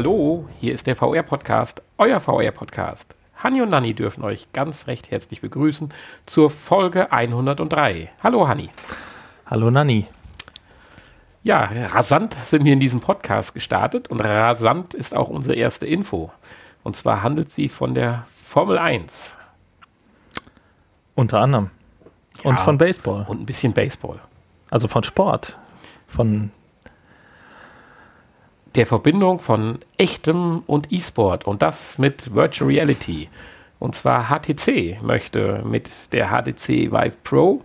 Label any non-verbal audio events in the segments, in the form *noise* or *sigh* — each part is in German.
Hallo, hier ist der VR-Podcast, euer VR-Podcast. Hanni und Nanni dürfen euch ganz recht herzlich begrüßen zur Folge 103. Hallo Hanni. Hallo Nanni. Ja, rasant sind wir in diesem Podcast gestartet und rasant ist auch unsere erste Info. Und zwar handelt sie von der Formel 1. Unter anderem. Und Ja. von Baseball. Und ein bisschen Baseball. Also von Sport. Von der Verbindung von echtem und E-Sport und das mit Virtual Reality. Und zwar HTC möchte mit der HTC Vive Pro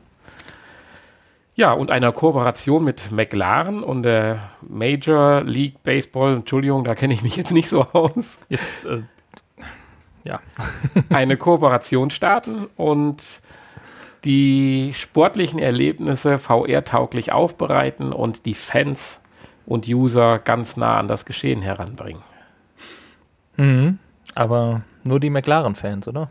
ja und einer Kooperation mit McLaren und der Major League Baseball, Entschuldigung, da kenne ich mich jetzt nicht so aus, jetzt, äh, ja. *laughs* eine Kooperation starten und die sportlichen Erlebnisse VR-tauglich aufbereiten und die Fans und User ganz nah an das Geschehen heranbringen. Mhm. Aber nur die McLaren-Fans, oder?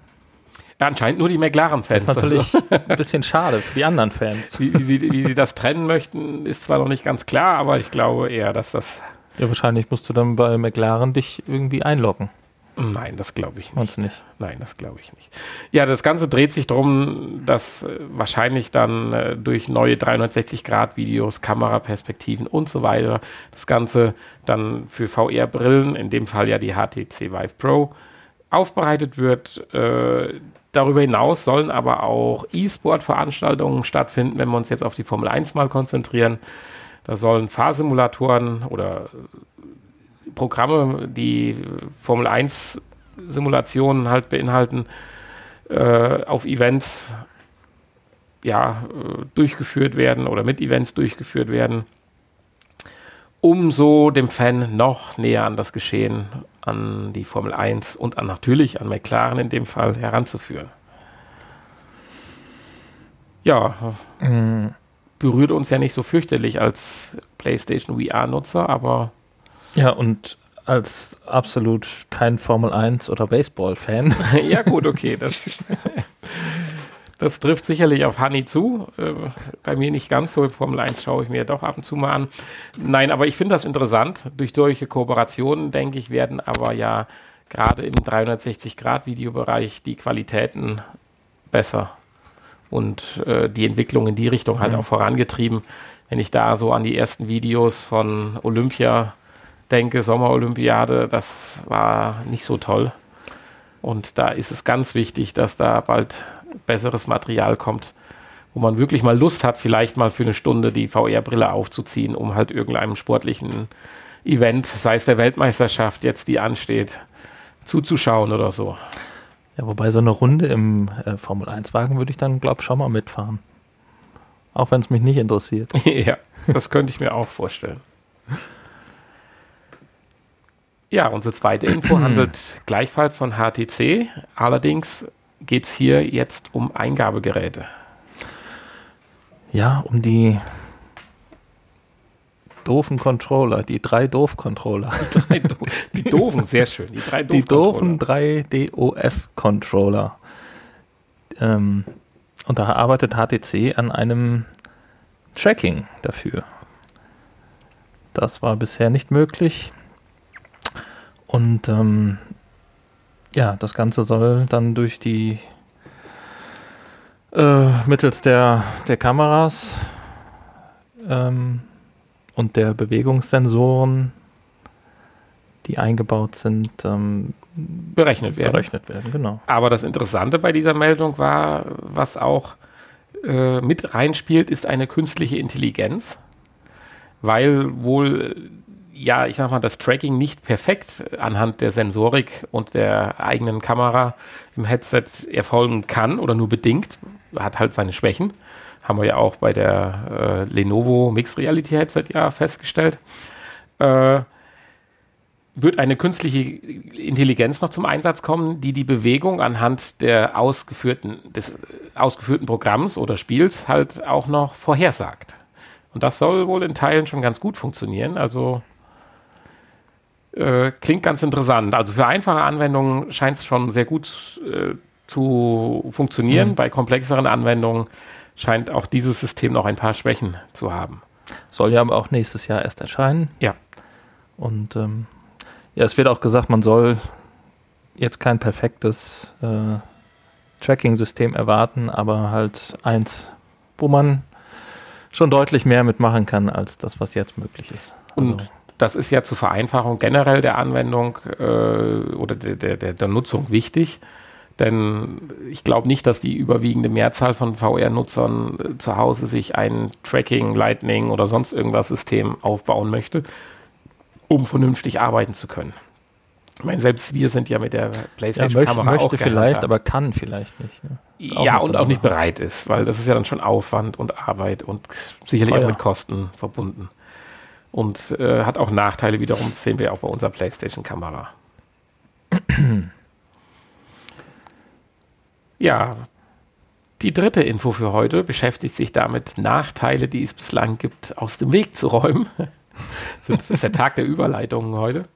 Ja, anscheinend nur die McLaren-Fans. Das ist natürlich *laughs* ein bisschen schade für die anderen Fans. Also, wie, wie, sie, wie sie das trennen möchten, ist zwar noch nicht ganz klar, aber ich glaube eher, dass das. Ja, wahrscheinlich musst du dann bei McLaren dich irgendwie einloggen. Nein, das glaube ich nicht. Meinst du nicht? Nein, das glaube ich nicht. Ja, das Ganze dreht sich darum, dass äh, wahrscheinlich dann äh, durch neue 360-Grad-Videos, Kameraperspektiven und so weiter das Ganze dann für VR-Brillen, in dem Fall ja die HTC Vive Pro, aufbereitet wird. Äh, darüber hinaus sollen aber auch E-Sport-Veranstaltungen stattfinden, wenn wir uns jetzt auf die Formel 1 mal konzentrieren. Da sollen Fahrsimulatoren oder Programme, die Formel 1 Simulationen halt beinhalten, äh, auf Events ja, äh, durchgeführt werden oder mit Events durchgeführt werden, um so dem Fan noch näher an das Geschehen, an die Formel 1 und an natürlich an McLaren in dem Fall heranzuführen. Ja, Mhm. berührt uns ja nicht so fürchterlich als PlayStation VR-Nutzer, aber Ja, und als absolut kein Formel 1 oder Baseball-Fan. *laughs* ja, gut, okay. Das, das trifft sicherlich auf Honey zu. Äh, bei mir nicht ganz so. Formel 1 schaue ich mir doch ab und zu mal an. Nein, aber ich finde das interessant. Durch solche Kooperationen, denke ich, werden aber ja gerade im 360-Grad-Videobereich die Qualitäten besser und äh, die Entwicklung in die Richtung halt Mhm. auch vorangetrieben. Wenn ich da so an die ersten Videos von Olympia denke, Sommerolympiade, das war nicht so toll. Und da ist es ganz wichtig, dass da bald besseres Material kommt, wo man wirklich mal Lust hat, vielleicht mal für eine Stunde die VR-Brille aufzuziehen, um halt irgendeinem sportlichen Event, sei es der Weltmeisterschaft jetzt, die ansteht, zuzuschauen oder so. Ja, wobei so eine Runde im äh, Formel 1-Wagen würde ich dann, glaube ich, schon mal mitfahren. Auch wenn es mich nicht interessiert. *laughs* ja, das könnte ich mir auch vorstellen. Ja, unsere zweite Info *clears throat* handelt gleichfalls von HTC. Allerdings geht es hier jetzt um Eingabegeräte. Ja, um die doofen Controller, die drei Doof-Controller. Drei Do- die doofen, sehr schön. Die drei Die doofen Doof-Controller. 3 DOF-Controller. Ähm, und da arbeitet HTC an einem Tracking dafür. Das war bisher nicht möglich. Und ähm, ja, das Ganze soll dann durch die äh, mittels der, der Kameras ähm, und der Bewegungssensoren, die eingebaut sind, ähm, berechnet werden. berechnet werden. Genau. Aber das Interessante bei dieser Meldung war, was auch äh, mit reinspielt, ist eine künstliche Intelligenz, weil wohl, ja, ich sag mal, das Tracking nicht perfekt anhand der Sensorik und der eigenen Kamera im Headset erfolgen kann oder nur bedingt, hat halt seine Schwächen. Haben wir ja auch bei der äh, Lenovo Mixed Reality Headset ja festgestellt. Äh, wird eine künstliche Intelligenz noch zum Einsatz kommen, die die Bewegung anhand der ausgeführten, des äh, ausgeführten Programms oder Spiels halt auch noch vorhersagt. Und das soll wohl in Teilen schon ganz gut funktionieren. Also äh, klingt ganz interessant. Also für einfache Anwendungen scheint es schon sehr gut äh, zu funktionieren. Mhm. Bei komplexeren Anwendungen scheint auch dieses System noch ein paar Schwächen zu haben. Soll ja aber auch nächstes Jahr erst erscheinen. Ja. Und ähm, Ja, es wird auch gesagt, man soll jetzt kein perfektes äh, Tracking-System erwarten, aber halt eins, wo man schon deutlich mehr mitmachen kann als das, was jetzt möglich ist. Also Und das ist ja zur Vereinfachung generell der Anwendung äh, oder der, der, der Nutzung wichtig. Denn ich glaube nicht, dass die überwiegende Mehrzahl von VR-Nutzern äh, zu Hause sich ein Tracking, Lightning oder sonst irgendwas System aufbauen möchte, um vernünftig arbeiten zu können. Ich meine, selbst wir sind ja mit der PlayStation-Kamera ja, möchte, möchte vielleicht, aber kann vielleicht nicht. Ne? Ja, und auch nicht bereit ist, weil das ist ja dann schon Aufwand und Arbeit und sicherlich Teuer. auch mit Kosten verbunden. Und äh, hat auch Nachteile wiederum, das sehen wir auch bei unserer PlayStation-Kamera. *clears throat* ja, die dritte Info für heute beschäftigt sich damit, Nachteile, die es bislang gibt, aus dem Weg zu räumen. *laughs* das ist der Tag der Überleitungen heute.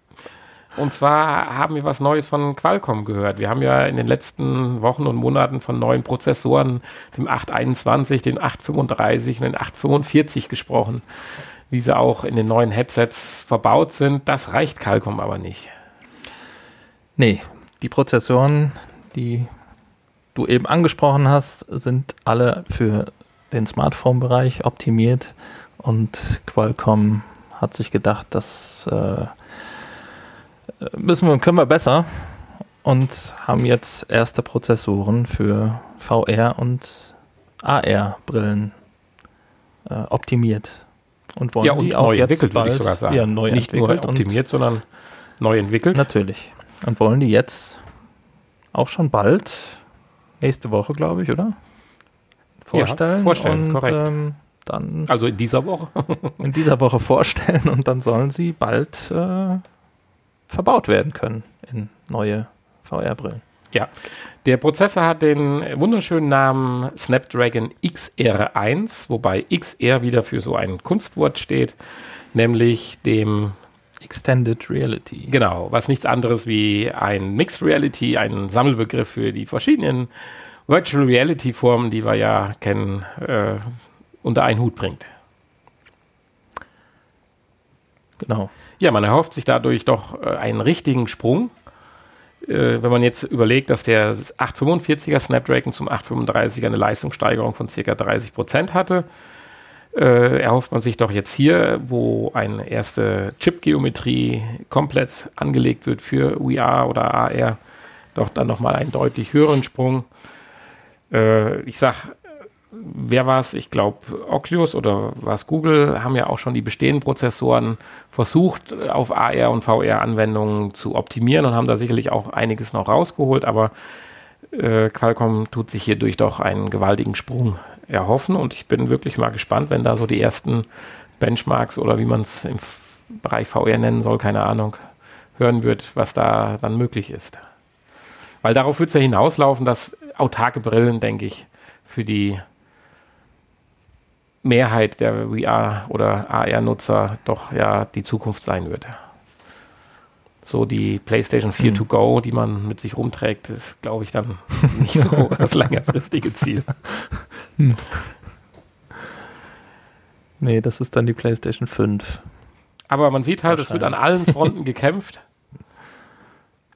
Und zwar haben wir was Neues von Qualcomm gehört. Wir haben ja in den letzten Wochen und Monaten von neuen Prozessoren, dem 821, dem 835 und dem 845 gesprochen, wie sie auch in den neuen Headsets verbaut sind. Das reicht Qualcomm aber nicht. Nee, die Prozessoren, die du eben angesprochen hast, sind alle für den Smartphone-Bereich optimiert und Qualcomm hat sich gedacht, dass äh, müssen wir, können wir besser und haben jetzt erste Prozessoren für VR und AR-Brillen äh, optimiert. Und wollen ja, und die auch neu entwickelt, bald, würde ich sogar sagen. Ja, neu Nicht nur optimiert, sondern neu entwickelt. Natürlich. Und wollen die jetzt auch schon bald, nächste Woche, glaube ich, oder? Vorstellen. Ja, vorstellen, und, korrekt. Ähm, dann also in dieser Woche? *laughs* in dieser Woche vorstellen und dann sollen sie bald äh, verbaut werden können in neue VR-Brillen. Ja, der Prozessor hat den wunderschönen Namen Snapdragon XR1, wobei XR wieder für so ein Kunstwort steht, nämlich dem Extended Reality. Genau, was nichts anderes wie ein Mixed Reality, ein Sammelbegriff für die verschiedenen Virtual Reality Formen, die wir ja kennen, äh, unter einen Hut bringt. Genau. Ja, man erhofft sich dadurch doch äh, einen richtigen Sprung. Äh, wenn man jetzt überlegt, dass der 845er Snapdragon zum 835er eine Leistungssteigerung von ca. 30 Prozent hatte, äh, erhofft man sich doch jetzt hier, wo eine erste Chip-Geometrie komplett angelegt wird für VR oder AR, doch dann nochmal einen deutlich höheren Sprung. Äh, ich sage, wer war es? Ich glaube, Oculus oder was Google haben ja auch schon die bestehenden Prozessoren versucht, auf AR und VR-Anwendungen zu optimieren und haben da sicherlich auch einiges noch rausgeholt, aber äh, Qualcomm tut sich hierdurch doch einen gewaltigen Sprung erhoffen und ich bin wirklich mal gespannt, wenn da so die ersten Benchmarks oder wie man es im Bereich VR nennen soll, keine Ahnung, hören wird, was da dann möglich ist. Weil darauf wird es ja hinauslaufen, dass autarke Brillen, denke ich, für die Mehrheit der VR- oder AR-Nutzer doch ja die Zukunft sein wird. So die PlayStation 4 hm. to go, die man mit sich rumträgt, ist, glaube ich, dann *laughs* nicht so *laughs* das längerfristige Ziel. Hm. Nee, das ist dann die PlayStation 5. Aber man sieht halt, es wird an allen Fronten gekämpft.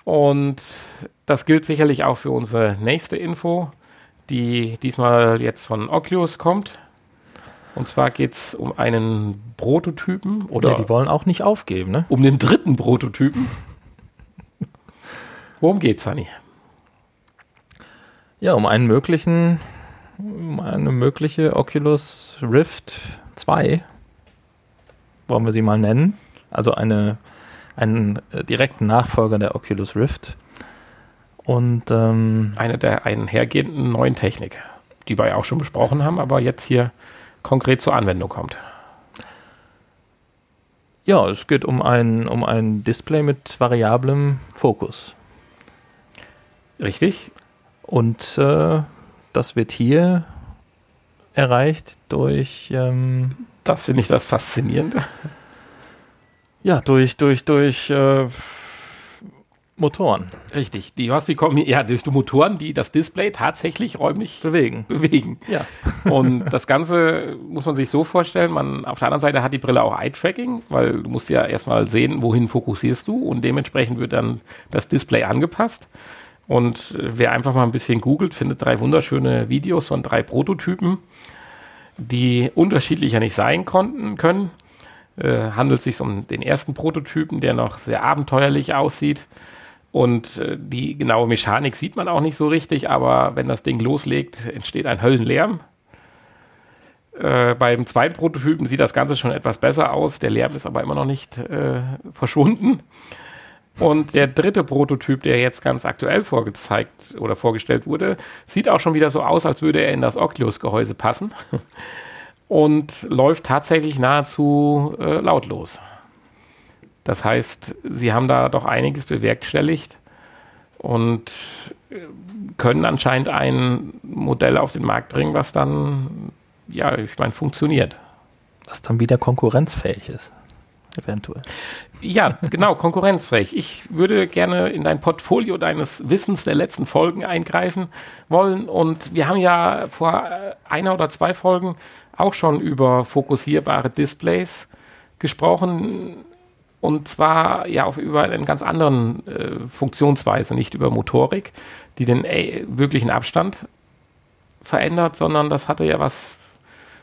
Und das gilt sicherlich auch für unsere nächste Info, die diesmal jetzt von Oculus kommt. Und zwar geht es um einen Prototypen. Oder ja, die wollen auch nicht aufgeben, ne? Um den dritten Prototypen. Worum geht's, Honey? Ja, um einen möglichen, um eine mögliche Oculus Rift 2. Wollen wir sie mal nennen. Also eine, einen äh, direkten Nachfolger der Oculus Rift. Und ähm, eine der einhergehenden neuen Technik, die wir ja auch schon besprochen haben, aber jetzt hier konkret zur Anwendung kommt. Ja, es geht um ein, um ein Display mit variablem Fokus. Richtig. Und äh, das wird hier erreicht durch. Ähm, das finde ich das Faszinierende. Ja, durch, durch, durch äh, Motoren. Richtig, die hast die kommen ja durch die Motoren, die das Display tatsächlich räumlich Bewegen. bewegen. Ja. *laughs* Und das Ganze muss man sich so vorstellen, man auf der anderen Seite hat die Brille auch Eye-Tracking, weil du musst ja erstmal sehen, wohin fokussierst du und dementsprechend wird dann das Display angepasst. Und wer einfach mal ein bisschen googelt, findet drei wunderschöne Videos von drei Prototypen, die unterschiedlicher nicht sein konnten, können. Äh, handelt sich um den ersten Prototypen, der noch sehr abenteuerlich aussieht. Und äh, die genaue Mechanik sieht man auch nicht so richtig, aber wenn das Ding loslegt, entsteht ein Höllenlärm. Äh, beim zweiten Prototypen sieht das Ganze schon etwas besser aus. Der Lärm ist aber immer noch nicht äh, verschwunden. Und der dritte Prototyp, der jetzt ganz aktuell vorgezeigt oder vorgestellt wurde, sieht auch schon wieder so aus, als würde er in das Oculus-Gehäuse passen. *laughs* Und läuft tatsächlich nahezu äh, lautlos. Das heißt, sie haben da doch einiges bewerkstelligt und können anscheinend ein Modell auf den Markt bringen, was dann, ja, ich meine, funktioniert. Was dann wieder konkurrenzfähig ist. Eventuell. Ja, genau, konkurrenzfähig. Ich würde gerne in dein Portfolio deines Wissens der letzten Folgen eingreifen wollen. Und wir haben ja vor einer oder zwei Folgen auch schon über fokussierbare Displays gesprochen und zwar ja auf über einen ganz anderen äh, Funktionsweise, nicht über Motorik, die den äh, wirklichen Abstand verändert, sondern das hatte ja was,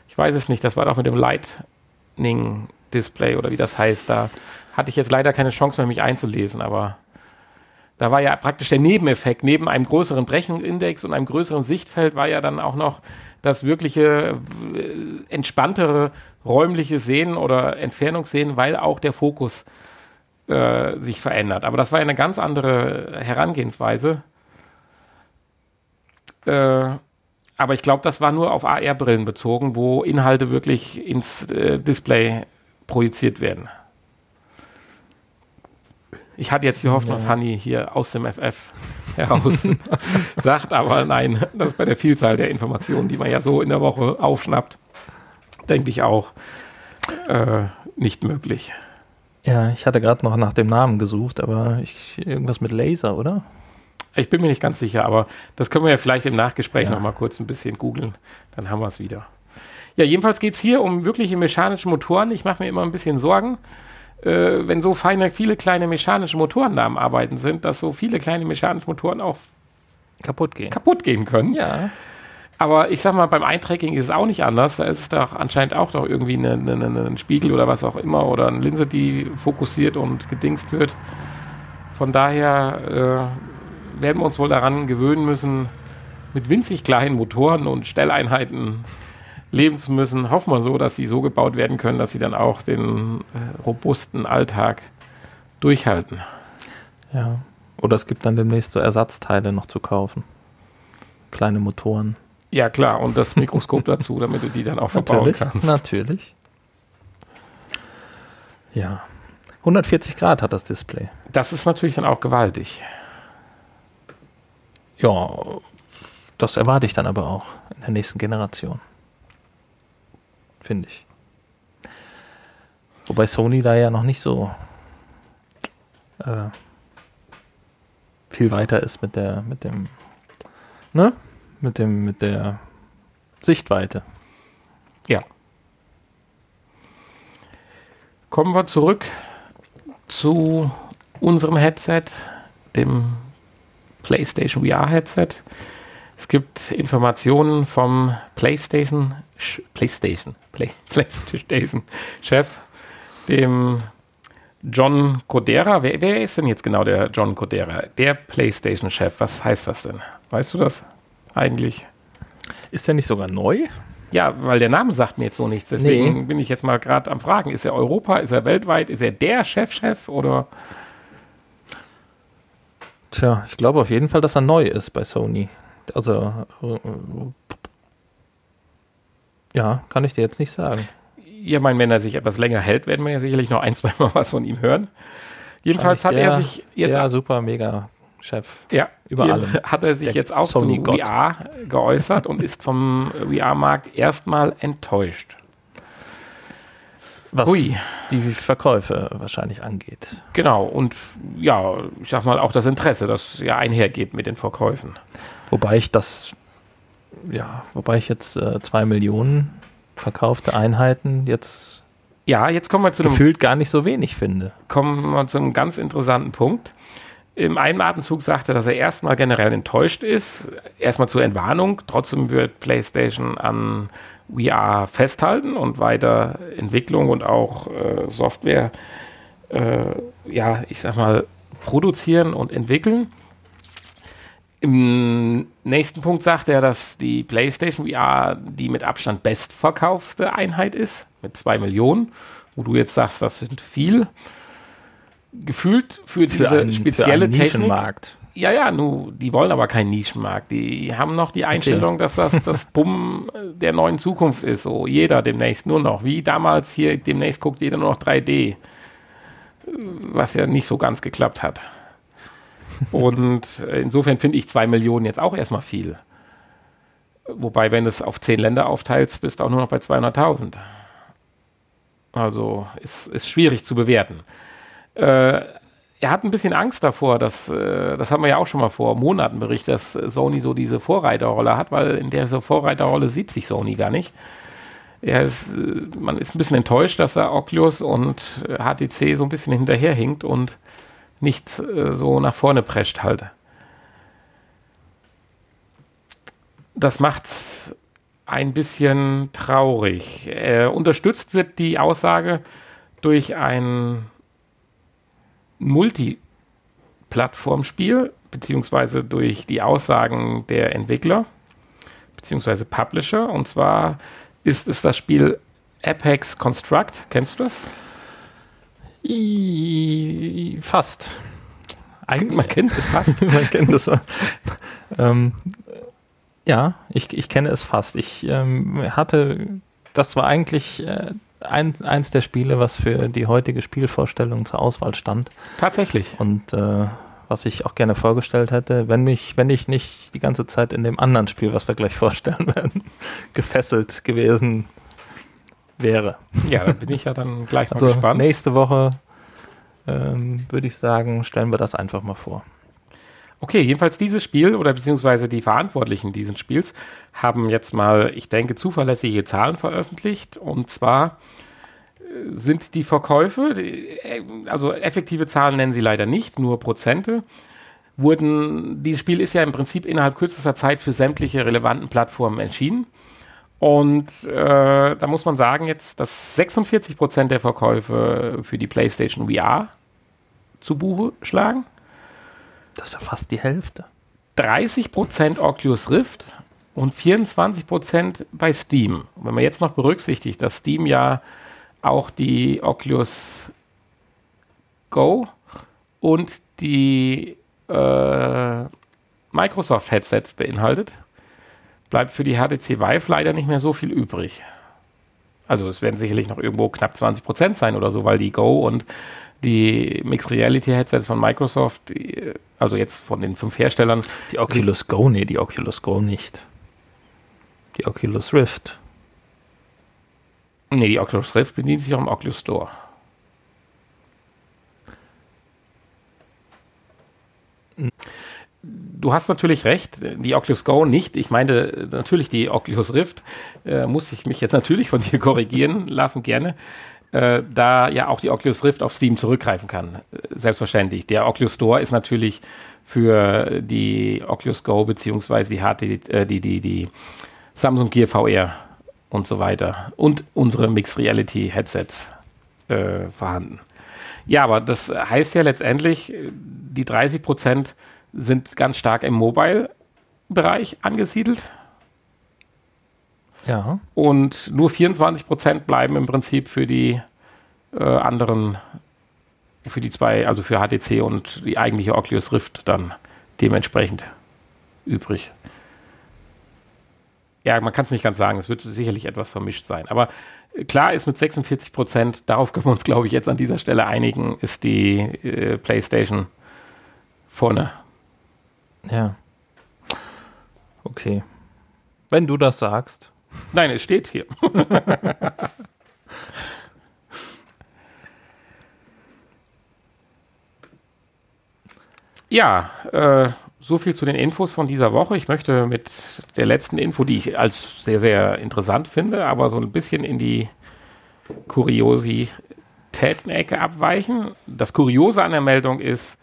ich weiß es nicht, das war doch mit dem Lightning Display oder wie das heißt. Da hatte ich jetzt leider keine Chance mehr, mich einzulesen, aber da war ja praktisch der Nebeneffekt, neben einem größeren Brechungsindex und einem größeren Sichtfeld war ja dann auch noch das wirkliche äh, entspanntere räumliche Sehen oder Entfernungssehen, weil auch der Fokus äh, sich verändert. Aber das war eine ganz andere Herangehensweise. Äh, aber ich glaube, das war nur auf AR-Brillen bezogen, wo Inhalte wirklich ins äh, Display projiziert werden. Ich hatte jetzt die Hoffnung, dass Hanni hier aus dem FF heraus *laughs* sagt, aber nein, das ist bei der Vielzahl der Informationen, die man ja so in der Woche aufschnappt, denke ich auch äh, nicht möglich. Ja, ich hatte gerade noch nach dem Namen gesucht, aber ich, irgendwas mit Laser, oder? Ich bin mir nicht ganz sicher, aber das können wir ja vielleicht im Nachgespräch ja. noch mal kurz ein bisschen googeln. Dann haben wir es wieder. Ja, jedenfalls geht es hier um wirkliche mechanische Motoren. Ich mache mir immer ein bisschen Sorgen, äh, wenn so feine, viele kleine mechanische Motoren da am Arbeiten sind, dass so viele kleine mechanische Motoren auch kaputt gehen. Kaputt gehen können. Ja. Aber ich sag mal, beim Eintracking ist es auch nicht anders. Da ist es doch anscheinend auch doch irgendwie eine, eine, ein Spiegel oder was auch immer oder eine Linse, die fokussiert und gedingst wird. Von daher äh, werden wir uns wohl daran gewöhnen müssen, mit winzig kleinen Motoren und Stelleinheiten leben zu müssen. Hoffen wir so, dass sie so gebaut werden können, dass sie dann auch den äh, robusten Alltag durchhalten. Ja. Oder es gibt dann demnächst so Ersatzteile noch zu kaufen. Kleine Motoren. Ja, klar, und das Mikroskop dazu, damit du die dann auch verbauen kannst. Natürlich. Ja. 140 Grad hat das Display. Das ist natürlich dann auch gewaltig. Ja, das erwarte ich dann aber auch in der nächsten Generation. Finde ich. Wobei Sony da ja noch nicht so äh, viel weiter ist mit der, mit dem, ne? mit dem, mit der Sichtweite. Ja. Kommen wir zurück zu unserem Headset, dem PlayStation VR Headset. Es gibt Informationen vom PlayStation PlayStation Play, *laughs* PlayStation Chef, dem John Codera. Wer, wer ist denn jetzt genau der John Codera? Der PlayStation Chef. Was heißt das denn? Weißt du das? eigentlich. Ist der nicht sogar neu? Ja, weil der Name sagt mir jetzt so nichts. Deswegen nee. bin ich jetzt mal gerade am Fragen. Ist er Europa? Ist er weltweit? Ist er der Chefchef -Chef oder? Tja, ich glaube auf jeden Fall, dass er neu ist bei Sony. Also, äh, ja, kann ich dir jetzt nicht sagen. Ja, mein, wenn er sich etwas länger hält, werden wir ja sicherlich noch ein, zwei Mal *laughs* was von ihm hören. Jedenfalls hat der, er sich jetzt. Ja, super, mega Chef. Ja, überall. Hat er sich Der jetzt auch Sony zu Gott. VR geäußert und ist vom VR-Markt erstmal enttäuscht. was Ui. die Verkäufe wahrscheinlich angeht. Genau, und ja, ich sag mal auch das Interesse, das ja einhergeht mit den Verkäufen. Wobei ich das, ja, wobei ich jetzt äh, zwei Millionen verkaufte Einheiten jetzt ja, jetzt kommen wir zu gefühlt einem, gar nicht so wenig finde. Kommen wir zu einem ganz interessanten Punkt. Im einen Atemzug sagte, dass er erstmal generell enttäuscht ist. Erstmal zur Entwarnung. Trotzdem wird PlayStation an VR festhalten und weiter Entwicklung und auch äh, Software, äh, ja, ich sag mal, produzieren und entwickeln. Im nächsten Punkt sagt er, dass die PlayStation VR die mit Abstand bestverkaufste Einheit ist, mit zwei Millionen, wo du jetzt sagst, das sind viel. Gefühlt für, für diese ein, spezielle für Technik. Nischenmarkt. Ja, ja, nu, die wollen aber keinen Nischenmarkt. Die haben noch die Einstellung, okay. dass das das Bumm der neuen Zukunft ist. So jeder demnächst nur noch. Wie damals hier, demnächst guckt jeder nur noch 3D. Was ja nicht so ganz geklappt hat. Und insofern finde ich zwei Millionen jetzt auch erstmal viel. Wobei, wenn du es auf zehn Länder aufteilst, bist du auch nur noch bei 200.000. Also ist, ist schwierig zu bewerten. Äh, er hat ein bisschen Angst davor, dass, äh, das haben wir ja auch schon mal vor Monaten berichtet, dass Sony so diese Vorreiterrolle hat, weil in dieser Vorreiterrolle sieht sich Sony gar nicht. Ist, äh, man ist ein bisschen enttäuscht, dass da Oculus und HTC so ein bisschen hinterherhinkt und nicht äh, so nach vorne prescht halt. Das macht's ein bisschen traurig. Äh, unterstützt wird die Aussage durch ein Multi-Plattform-Spiel, beziehungsweise durch die Aussagen der Entwickler, beziehungsweise Publisher. Und zwar ist es das Spiel Apex Construct. Kennst du das? I, fast. Eigentlich, man kennt es fast. *laughs* man kennt es. ähm, ja, ich, ich kenne es fast. Ich ähm, hatte, das war eigentlich äh, ein, eins der Spiele, was für die heutige Spielvorstellung zur Auswahl stand. Tatsächlich. Und äh, was ich auch gerne vorgestellt hätte, wenn mich, wenn ich nicht die ganze Zeit in dem anderen Spiel, was wir gleich vorstellen werden, *laughs* gefesselt gewesen wäre. Ja, da bin ich ja dann gleich mal also gespannt. Nächste Woche ähm, würde ich sagen, stellen wir das einfach mal vor. Okay, jedenfalls dieses Spiel oder beziehungsweise die Verantwortlichen dieses Spiels haben jetzt mal, ich denke, zuverlässige Zahlen veröffentlicht. Und zwar äh, sind die Verkäufe, äh, also effektive Zahlen nennen sie leider nicht, nur Prozente, wurden, dieses Spiel ist ja im Prinzip innerhalb kürzester Zeit für sämtliche relevanten Plattformen erschienen. Und äh, da muss man sagen jetzt, dass 46 Prozent der Verkäufe für die PlayStation VR zu Buche schlagen. Das ist ja fast die Hälfte. 30% Oculus Rift und 24% bei Steam. Und wenn man jetzt noch berücksichtigt, dass Steam ja auch die Oculus Go und die äh, Microsoft Headsets beinhaltet, bleibt für die HTC Vive leider nicht mehr so viel übrig. Also es werden sicherlich noch irgendwo knapp 20% sein oder so, weil die Go und die Mixed Reality Headsets von Microsoft, die, also jetzt von den fünf Herstellern. Die Oculus Go, nee, die Oculus Go nicht. Die Oculus Rift. Nee, die Oculus Rift bedient sich auch im Oculus Store. Du hast natürlich recht, die Oculus Go nicht. Ich meine natürlich die Oculus Rift. Äh, muss ich mich jetzt *laughs* natürlich von dir korrigieren lassen, gerne äh, da ja auch die Oculus Rift auf Steam zurückgreifen kann. Äh, selbstverständlich. Der Oculus Store ist natürlich für die Oculus Go beziehungsweise die, äh, die, die, die Samsung Gear VR und so weiter und unsere Mixed Reality Headsets äh, vorhanden. Ja, aber das heißt ja letztendlich, die 30 Prozent sind ganz stark im Mobile-Bereich angesiedelt. Ja. Und nur 24 Prozent bleiben im Prinzip für die äh, anderen, für die zwei, also für HTC und die eigentliche Oculus Rift dann dementsprechend übrig. Ja, man kann es nicht ganz sagen, es wird sicherlich etwas vermischt sein. Aber klar ist mit 46 Prozent, *laughs* darauf können wir uns, glaube ich, jetzt an dieser Stelle einigen, ist die äh, PlayStation vorne. Ja. Okay. Wenn du das sagst. Nein, es steht hier. *laughs* ja, äh, so viel zu den Infos von dieser Woche. Ich möchte mit der letzten Info, die ich als sehr, sehr interessant finde, aber so ein bisschen in die Kuriosität-Ecke abweichen. Das Kuriose an der Meldung ist,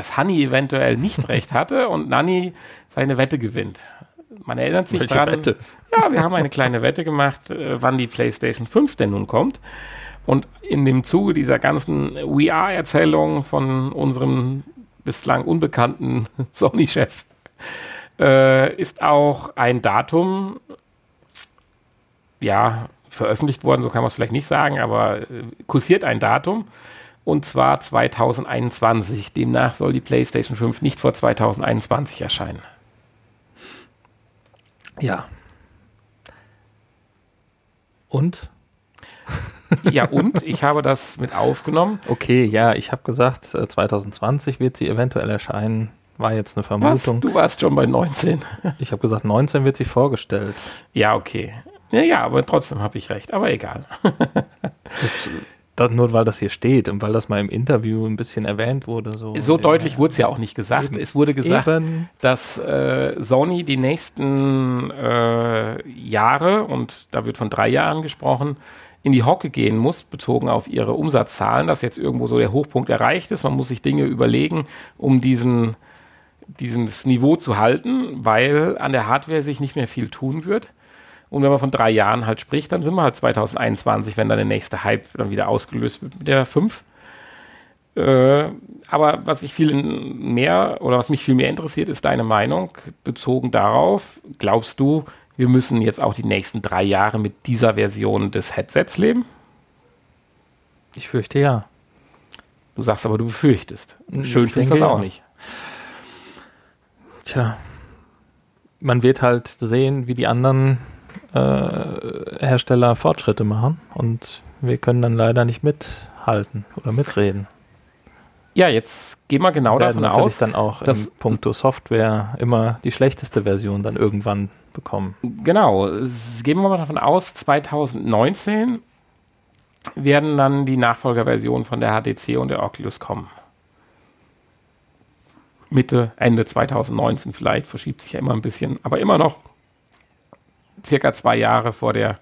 dass Hanni eventuell nicht recht hatte und Nanni seine Wette gewinnt. Man erinnert sich Welche dran. Wette? Ja, wir haben eine kleine Wette gemacht, äh, wann die PlayStation 5 denn nun kommt. Und in dem Zuge dieser ganzen VR-Erzählung von unserem bislang unbekannten *laughs* Sony-Chef äh, ist auch ein Datum, ja, veröffentlicht worden, so kann man es vielleicht nicht sagen, aber äh, kursiert ein Datum und zwar 2021. Demnach soll die PlayStation 5 nicht vor 2021 erscheinen. Ja. Und? *laughs* Ja, und ich habe das mit aufgenommen. Okay, ja, ich habe gesagt, äh, 2020 wird sie eventuell erscheinen. War jetzt eine Was? Vermutung. Du warst schon bei 19. Ich habe gesagt, 19 wird sie vorgestellt. Ja, okay. Ja, ja, aber trotzdem habe ich recht. Aber egal. Das, nur weil das hier steht und weil das mal im Interview ein bisschen erwähnt wurde. So, So deutlich wurde es ja auch nicht gesagt. Eben. Es wurde gesagt, Eben. dass äh, Sony die nächsten äh, Jahre, und da wird von drei Jahren gesprochen, in die Hocke gehen muss, bezogen auf ihre Umsatzzahlen, dass jetzt irgendwo so der Hochpunkt erreicht ist. Man muss sich Dinge überlegen, um diesen, dieses Niveau zu halten, weil an der Hardware sich nicht mehr viel tun wird. Und wenn man von drei Jahren halt spricht, dann sind wir halt 2021, wenn dann der nächste Hype dann wieder ausgelöst wird mit der 5. Äh, aber was ich viel mehr oder was mich viel mehr interessiert, ist deine Meinung bezogen darauf. Glaubst du, wir müssen jetzt auch die nächsten drei Jahre mit dieser Version des Headsets leben? Ich fürchte ja. Du sagst aber, du befürchtest. Ich Schön findest du das auch ja. nicht. Tja. Man wird halt sehen, wie die anderen äh, Hersteller Fortschritte machen und wir können dann leider nicht mithalten oder mitreden. Ja, jetzt gehen wir genau Wir davon natürlich aus. dann auch dass- in puncto Software immer die schlechteste Version dann irgendwann bekommen. Genau, gehen wir mal davon aus, 2019 werden dann die Nachfolgerversionen von der HTC und der Oculus kommen. Mitte, Ende 2019 vielleicht, verschiebt sich ja immer ein bisschen, aber immer noch circa zwei Jahre vor der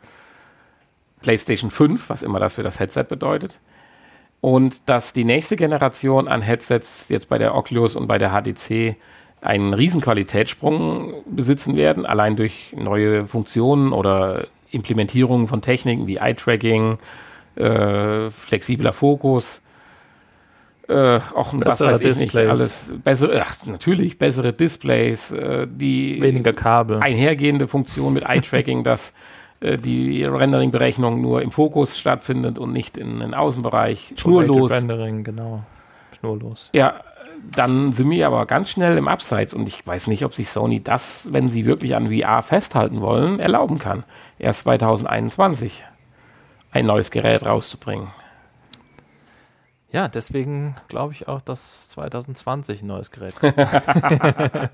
PlayStation 5, was immer das für das Headset bedeutet. Und dass die nächste Generation an Headsets jetzt bei der Oculus und bei der HTC einen riesen Qualitätssprung besitzen werden, allein durch neue Funktionen oder Implementierungen von Techniken wie Eye-Tracking, äh, flexibler Fokus, äh, auch ein was Bessere weiß ich nicht, Displays. alles bessere, ach, natürlich bessere Displays, äh, die Weniger Kabel. einhergehende Funktion mit Eye-Tracking, *laughs* dass äh, die Rendering-Berechnung nur im Fokus stattfindet und nicht in den Außenbereich. Schnurlos. Rendering, genau. Schnurlos. Ja, dann sind wir aber ganz schnell im Abseits und ich weiß nicht, ob sich Sony das, wenn sie wirklich an VR festhalten wollen, erlauben kann. Erst 2021 ein neues Gerät rauszubringen. Ja, deswegen glaube ich auch, dass 2020 ein neues Gerät kommt. *laughs*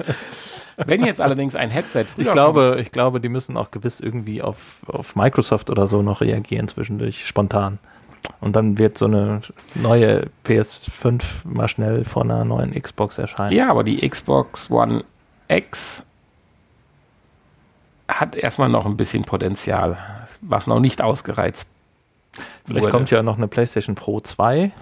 Wenn jetzt allerdings ein Headset früher Ich glaube, ich glaube, die müssen auch gewiss irgendwie auf, auf Microsoft oder so noch reagieren zwischendurch, spontan. Und dann wird so eine neue PS5 mal schnell vor einer neuen Xbox erscheinen. Ja, aber die Xbox One X hat erstmal noch ein bisschen Potenzial, was noch nicht ausgereizt Vielleicht wurde. kommt ja noch eine PlayStation Pro 2.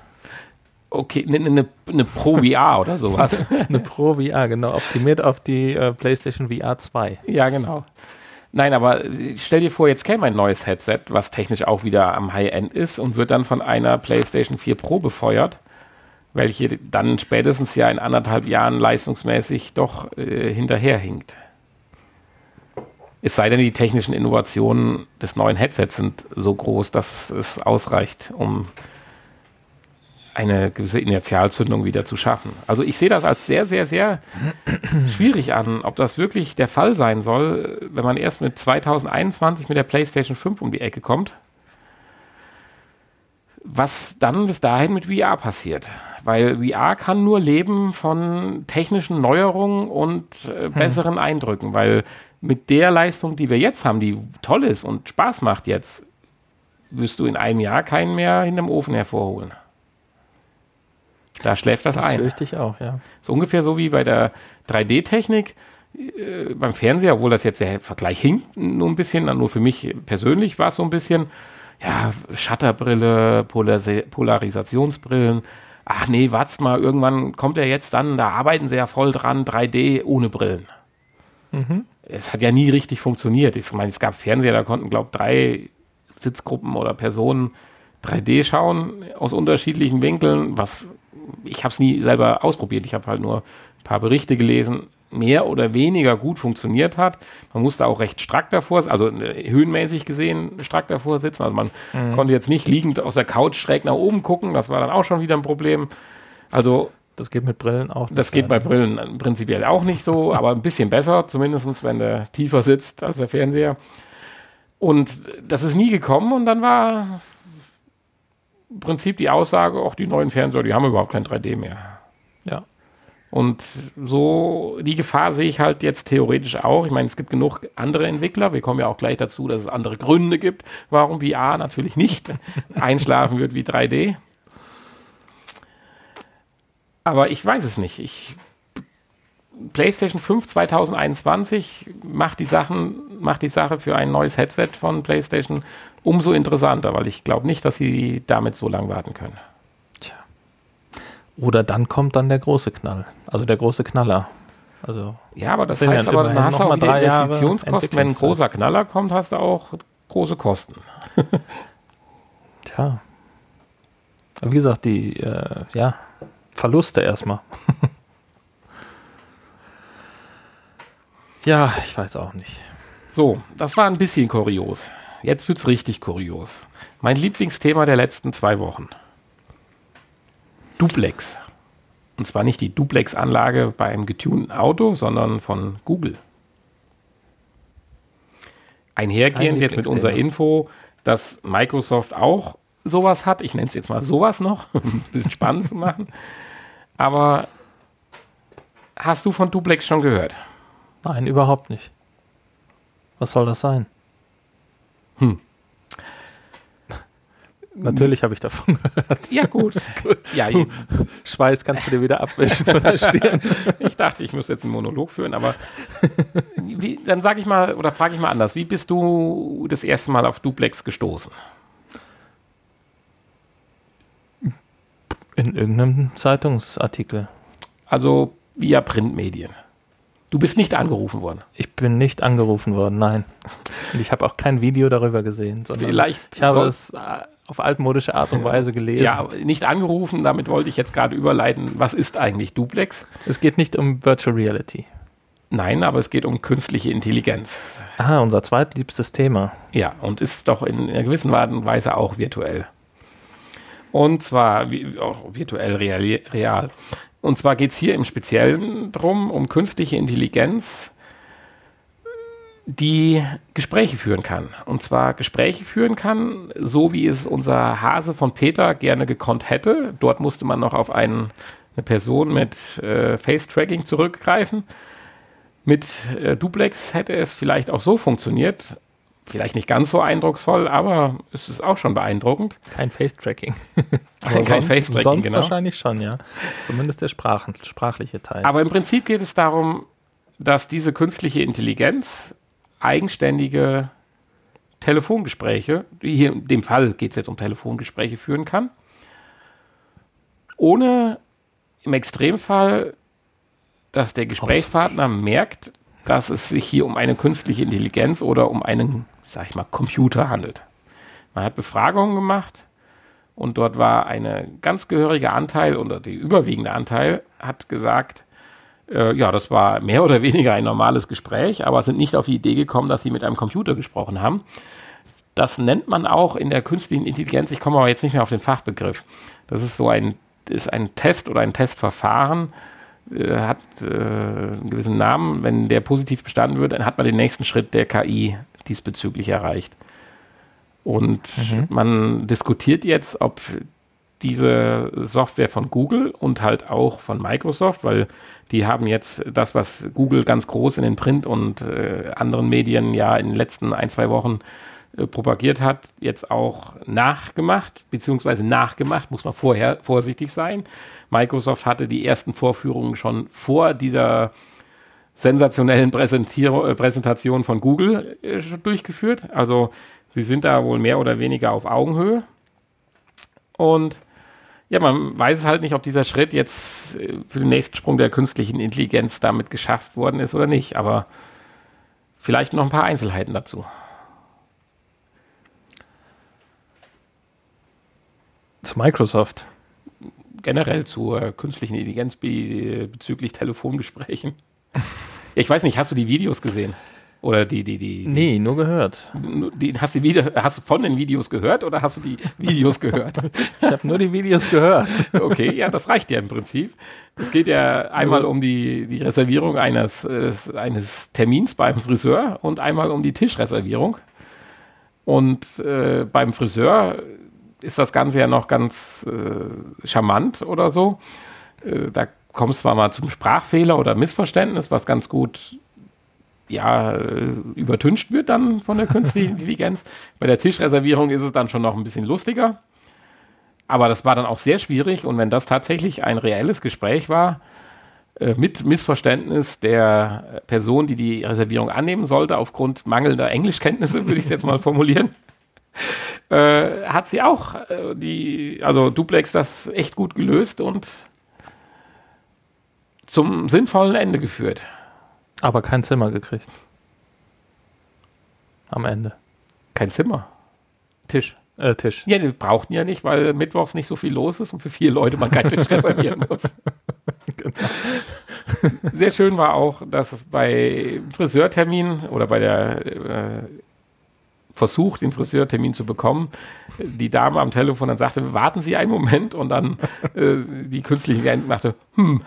Okay, eine ne, ne Pro VR oder sowas. *laughs* Eine Pro VR, genau, optimiert auf die äh, PlayStation VR 2. ja, genau. Nein, aber äh, stell dir vor, jetzt käme ein neues Headset, was technisch auch wieder am High-End ist und wird dann von einer PlayStation 4 Pro befeuert, welche dann spätestens ja in anderthalb Jahren leistungsmäßig doch äh, hinterherhinkt. Es sei denn, die technischen Innovationen des neuen Headsets sind so groß, dass es ausreicht, um eine gewisse Initialzündung wieder zu schaffen. Also ich sehe das als sehr, sehr, sehr *clears throat* schwierig an, ob das wirklich der Fall sein soll, wenn man erst mit 2021 mit der PlayStation 5 um die Ecke kommt. Was dann bis dahin mit VR passiert. Weil VR kann nur leben von technischen Neuerungen und äh, besseren Eindrücken. Weil mit der Leistung, die wir jetzt haben, die toll ist und Spaß macht jetzt, wirst du in einem Jahr keinen mehr hinterm Ofen hervorholen. Da schläft das, das ein. Das fürchte ich auch, ja. So ungefähr so wie bei der 3D-Technik äh, beim Fernseher, obwohl das jetzt der Vergleich hinkt nur ein bisschen, nur für mich persönlich war es so ein bisschen, ja, Shutterbrille, Polaris Polarisationsbrillen. Ach nee, wart's mal, irgendwann kommt er jetzt dann, da arbeiten sie ja voll dran, 3D ohne Brillen. Mhm. Es hat ja nie richtig funktioniert. Ich meine, es gab Fernseher, da konnten, glaube ich, drei Sitzgruppen oder Personen 3D schauen aus unterschiedlichen Winkeln, was ich habe es nie selber ausprobiert. Ich habe halt nur ein paar Berichte gelesen mehr oder weniger gut funktioniert hat. Man musste auch recht strack davor, also äh, höhenmäßig gesehen strack davor sitzen. Also man mhm. konnte jetzt nicht liegend aus der Couch schräg nach oben gucken. Das war dann auch schon wieder ein Problem. Also das geht mit Brillen auch. Nicht das geht bei Brillen prinzipiell auch nicht so, aber ein bisschen besser, zumindest wenn der tiefer sitzt als der Fernseher. Und das ist nie gekommen und dann war Prinzip die Aussage, auch die neuen Fernseher, die haben überhaupt kein 3D mehr. Ja. Und so die Gefahr sehe ich halt jetzt theoretisch auch. Ich meine, es gibt genug andere Entwickler. Wir kommen ja auch gleich dazu, dass es andere Gründe gibt, warum VR natürlich nicht *laughs* einschlafen wird wie 3D. Aber ich weiß es nicht. Ich, PlayStation 5 2021 macht die Sachen, macht die Sache für ein neues Headset von PlayStation umso interessanter, weil ich glaube nicht, dass sie damit so lange warten können. Oder dann kommt dann der große Knall, also der große Knaller. Also ja, aber das, das heißt aber, dann hast du auch wieder Investitionskosten. Wenn ein großer Knaller kommt, hast du auch große Kosten. *laughs* Tja. Wie gesagt, die äh, ja, Verluste erstmal. *laughs* ja, ich weiß auch nicht. So, das war ein bisschen kurios. Jetzt wird es richtig kurios. Mein Lieblingsthema der letzten zwei Wochen. Duplex. Und zwar nicht die Duplex-Anlage bei einem getunten Auto, sondern von Google. Einhergehend jetzt mit unserer Info, dass Microsoft auch sowas hat. Ich nenne es jetzt mal sowas noch, *laughs* um ein bisschen spannend zu machen. Aber hast du von Duplex schon gehört? Nein, überhaupt nicht. Was soll das sein? Hm. *laughs* Natürlich habe ich davon *laughs* gehört. Ja, gut. *laughs* ja, Schweiß kannst du dir wieder abwischen von der Stirn. Ich dachte, ich muss jetzt einen Monolog führen, aber wie, dann sage ich mal oder frage ich mal anders. Wie bist du das erste Mal auf Duplex gestoßen? In irgendeinem Zeitungsartikel. Also via Printmedien. Du bist nicht angerufen worden. Ich bin nicht angerufen worden, nein. Und ich habe auch kein Video darüber gesehen, sondern Vielleicht ich habe es äh, auf altmodische Art und Weise gelesen. Ja, nicht angerufen, damit wollte ich jetzt gerade überleiten. Was ist eigentlich Duplex? Es geht nicht um Virtual Reality. Nein, aber es geht um künstliche Intelligenz. Aha, unser zweitliebstes Thema. Ja, und ist doch in einer gewissen Art und Weise auch virtuell. Und zwar oh, virtuell real. Und zwar geht es hier im Speziellen darum, um künstliche Intelligenz, die Gespräche führen kann. Und zwar Gespräche führen kann, so wie es unser Hase von Peter gerne gekonnt hätte. Dort musste man noch auf einen, eine Person mit äh, Face-Tracking zurückgreifen. Mit äh, Duplex hätte es vielleicht auch so funktioniert, Vielleicht nicht ganz so eindrucksvoll, aber es ist auch schon beeindruckend. Kein Face-Tracking. *laughs* kein sonst, Face-Tracking, sonst genau. wahrscheinlich schon, ja. Zumindest der Sprachen, sprachliche Teil. Aber im Prinzip geht es darum, dass diese künstliche Intelligenz eigenständige Telefongespräche, hier in dem Fall geht es jetzt um Telefongespräche, führen kann, ohne im Extremfall, dass der Gesprächspartner merkt, dass es sich hier um eine künstliche Intelligenz oder um einen sag ich mal, Computer handelt. Man hat Befragungen gemacht und dort war ein ganz gehöriger Anteil oder der überwiegende Anteil hat gesagt, äh, ja, das war mehr oder weniger ein normales Gespräch, aber sind nicht auf die Idee gekommen, dass sie mit einem Computer gesprochen haben. Das nennt man auch in der künstlichen Intelligenz, ich komme aber jetzt nicht mehr auf den Fachbegriff. Das ist so ein, ist ein Test oder ein Testverfahren, äh, hat äh, einen gewissen Namen. Wenn der positiv bestanden wird, dann hat man den nächsten Schritt der KI diesbezüglich erreicht. Und mhm. man diskutiert jetzt, ob diese Software von Google und halt auch von Microsoft, weil die haben jetzt das, was Google ganz groß in den Print- und äh, anderen Medien ja in den letzten ein, zwei Wochen äh, propagiert hat, jetzt auch nachgemacht, beziehungsweise nachgemacht, muss man vorher vorsichtig sein. Microsoft hatte die ersten Vorführungen schon vor dieser sensationellen äh, Präsentation von Google äh, durchgeführt. Also sie sind da wohl mehr oder weniger auf Augenhöhe. Und ja, man weiß halt nicht, ob dieser Schritt jetzt äh, für den nächsten Sprung der künstlichen Intelligenz damit geschafft worden ist oder nicht. Aber vielleicht noch ein paar Einzelheiten dazu. Zu Microsoft. Generell zur künstlichen Intelligenz bezüglich Telefongesprächen. *laughs* Ich weiß nicht, hast du die Videos gesehen? Oder die, die, die, die Nee, nur gehört. Die, hast, du Video, hast du von den Videos gehört oder hast du die *laughs* Videos gehört? ich habe nur die Videos gehört. *laughs* Okay, ja, das reicht ja im Prinzip. Es geht ja einmal um die, die Reservierung eines, äh, eines Termins beim Friseur und einmal um die Tischreservierung. Und äh, beim Friseur ist das Ganze ja noch ganz äh, charmant oder so. Äh, da kommt es zwar mal zum Sprachfehler oder Missverständnis, was ganz gut ja, äh, übertüncht wird dann von der künstlichen *laughs* Intelligenz. Bei der Tischreservierung ist es dann schon noch ein bisschen lustiger. Aber das war dann auch sehr schwierig. Und wenn das tatsächlich ein reelles Gespräch war, äh, mit Missverständnis der Person, die die Reservierung annehmen sollte, aufgrund mangelnder Englischkenntnisse, würde ich es jetzt mal *laughs* formulieren, äh, hat sie auch äh, die, also Duplex das echt gut gelöst und zum sinnvollen Ende geführt. Aber kein Zimmer gekriegt. Am Ende. Kein Zimmer. Tisch. Äh, Tisch. Ja, die brauchten ja nicht, weil mittwochs nicht so viel los ist und für vier Leute man keinen Tisch *laughs* reservieren muss. genau. Sehr schön war auch, dass bei Friseurtermin oder bei der äh, Versuch, den Friseurtermin zu bekommen, die Dame am Telefon dann sagte, warten Sie einen Moment und dann äh, die künstliche Intelligenz machte, hm.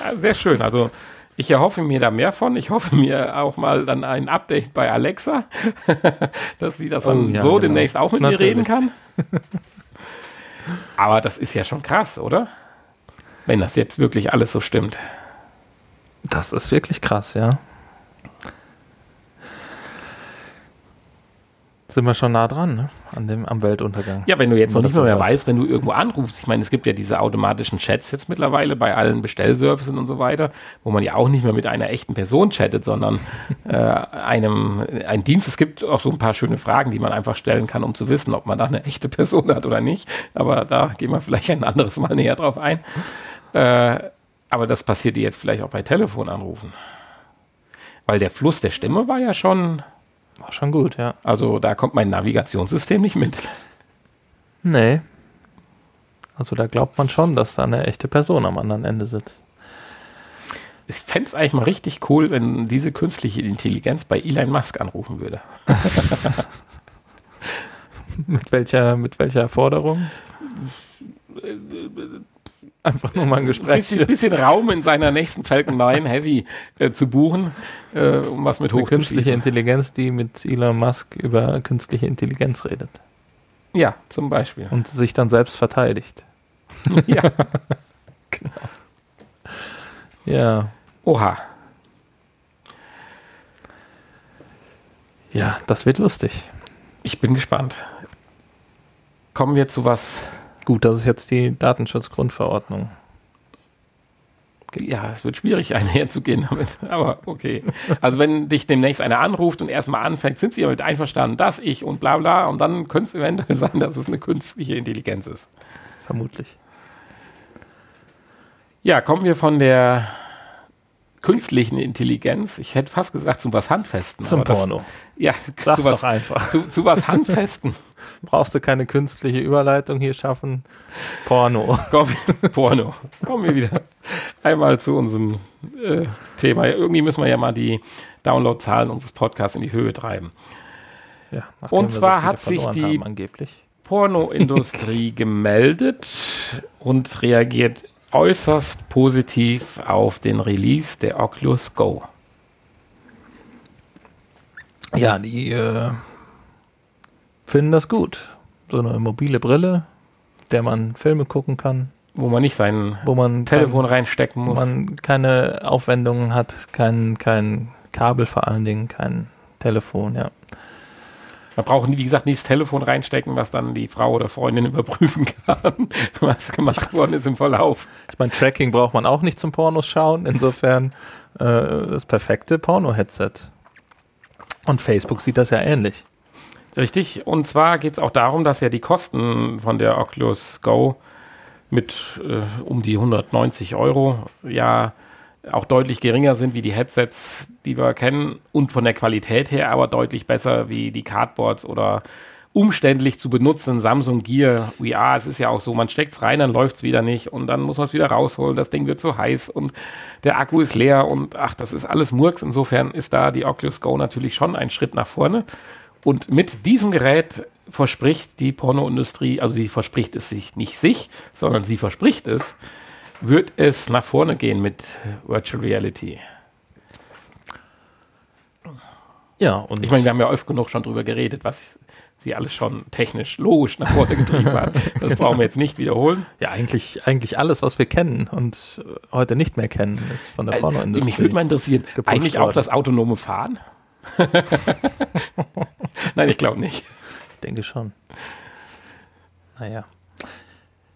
ja, sehr schön. Also ich erhoffe mir da mehr von. Ich hoffe mir auch mal dann ein Update bei Alexa, *laughs* dass sie das dann oh, ja, so genau. demnächst auch mit Natürlich. mir reden kann. *laughs* Aber das ist ja schon krass, oder? Wenn das jetzt wirklich alles so stimmt. Das ist wirklich krass, ja. Sind wir schon nah dran, ne? An dem, am Weltuntergang. Ja, wenn du jetzt noch nicht mehr weißt, wenn du irgendwo anrufst, ich meine, es gibt ja diese automatischen Chats jetzt mittlerweile bei allen Bestellservices und so weiter, wo man ja auch nicht mehr mit einer echten Person chattet, sondern *laughs* äh, einem ein Dienst. Es gibt auch so ein paar schöne Fragen, die man einfach stellen kann, um zu wissen, ob man da eine echte Person hat oder nicht. Aber da gehen wir vielleicht ein anderes Mal näher drauf ein. Äh, aber das passiert dir jetzt vielleicht auch bei Telefonanrufen. Weil der Fluss der Stimme war ja schon war schon gut, ja. Also da kommt mein Navigationssystem nicht mit. Nee. Also da glaubt man schon, dass da eine echte Person am anderen Ende sitzt. Ich fände es eigentlich mal richtig cool, wenn diese künstliche Intelligenz bei Elon Musk anrufen würde. *laughs* mit, welcher, mit welcher Forderung? Einfach nur mal ein Gespräch. Ein bisschen, bisschen, Raum in seiner nächsten Falcon 9 Heavy äh, zu buchen, äh, um was mit hoch Künstliche Intelligenz, die mit Elon Musk über künstliche Intelligenz redet. Ja, zum Beispiel. Und sich dann selbst verteidigt. *laughs* ja. *laughs* genau. Ja. Oha. Ja, das wird lustig. Ich bin gespannt. Kommen wir zu was Gut, das ist jetzt die Datenschutzgrundverordnung. Ja, es wird schwierig, *laughs* einherzugehen damit, aber okay. Also wenn dich demnächst einer anruft und erstmal anfängt, sind sie damit einverstanden, dass ich und bla bla und dann könnte es eventuell *laughs* sein, dass es eine künstliche Intelligenz ist. Vermutlich. Ja, kommen wir von der künstlichen Intelligenz, ich hätte fast gesagt zu was Handfesten. Zum Porno. ja, Sag's zu was, doch einfach. Zu, zu was Handfesten. *laughs* Brauchst du keine künstliche Überleitung hier schaffen? Porno. *laughs* Komm, Porno. Kommen wir wieder einmal zu unserem äh, Thema. Irgendwie müssen wir ja mal die Downloadzahlen unseres Podcasts in die Höhe treiben. Ja, Und zwar so hat sich die Pornoindustrie *laughs* gemeldet und reagiert äußerst positiv auf den Release der Oculus Go. Ja, die äh, finden das gut. So eine mobile Brille, der man Filme gucken kann. Wo man nicht sein wo man Telefon kein, reinstecken muss. Wo man keine Aufwendungen hat, kein, kein Kabel vor allen Dingen, kein Telefon, ja. Man braucht, wie gesagt, nicht das Telefon reinstecken, was dann die Frau oder Freundin *laughs* überprüfen kann, was gemacht worden ist im Verlauf. Ich meine, Tracking braucht man auch nicht zum Pornos schauen. Insofern äh, das perfekte Porno-Headset. Und Facebook sieht das ja ähnlich. Richtig. Und zwar geht es auch darum, dass ja die Kosten von der Oculus Go mit äh, um die 190 Euro ja auch deutlich geringer sind wie die Headsets, die wir kennen und von der Qualität her aber deutlich besser wie die Cardboards oder umständlich zu benutzen Samsung Gear VR. Es ist ja auch so, man steckt es rein, dann läuft es wieder nicht und dann muss man es wieder rausholen. Das Ding wird zu heiß und der Akku ist leer und ach, das ist alles Murks. Insofern ist da die Oculus Go natürlich schon ein Schritt nach vorne. Und mit diesem Gerät verspricht die Pornoindustrie, also sie verspricht es sich nicht sich, sondern sie verspricht es, wird es nach vorne gehen mit Virtual Reality. Ja, und ich meine, wir haben ja oft genug schon drüber geredet, was sie alles schon technisch logisch nach vorne getrieben hat. Das brauchen wir jetzt nicht wiederholen. Ja, eigentlich, eigentlich alles, was wir kennen und heute nicht mehr kennen, ist von der äh, Pornoindustrie. Mich würde mal interessieren, eigentlich auch das autonome Fahren? *laughs* Nein, ich glaube nicht. Ich denke schon. Naja.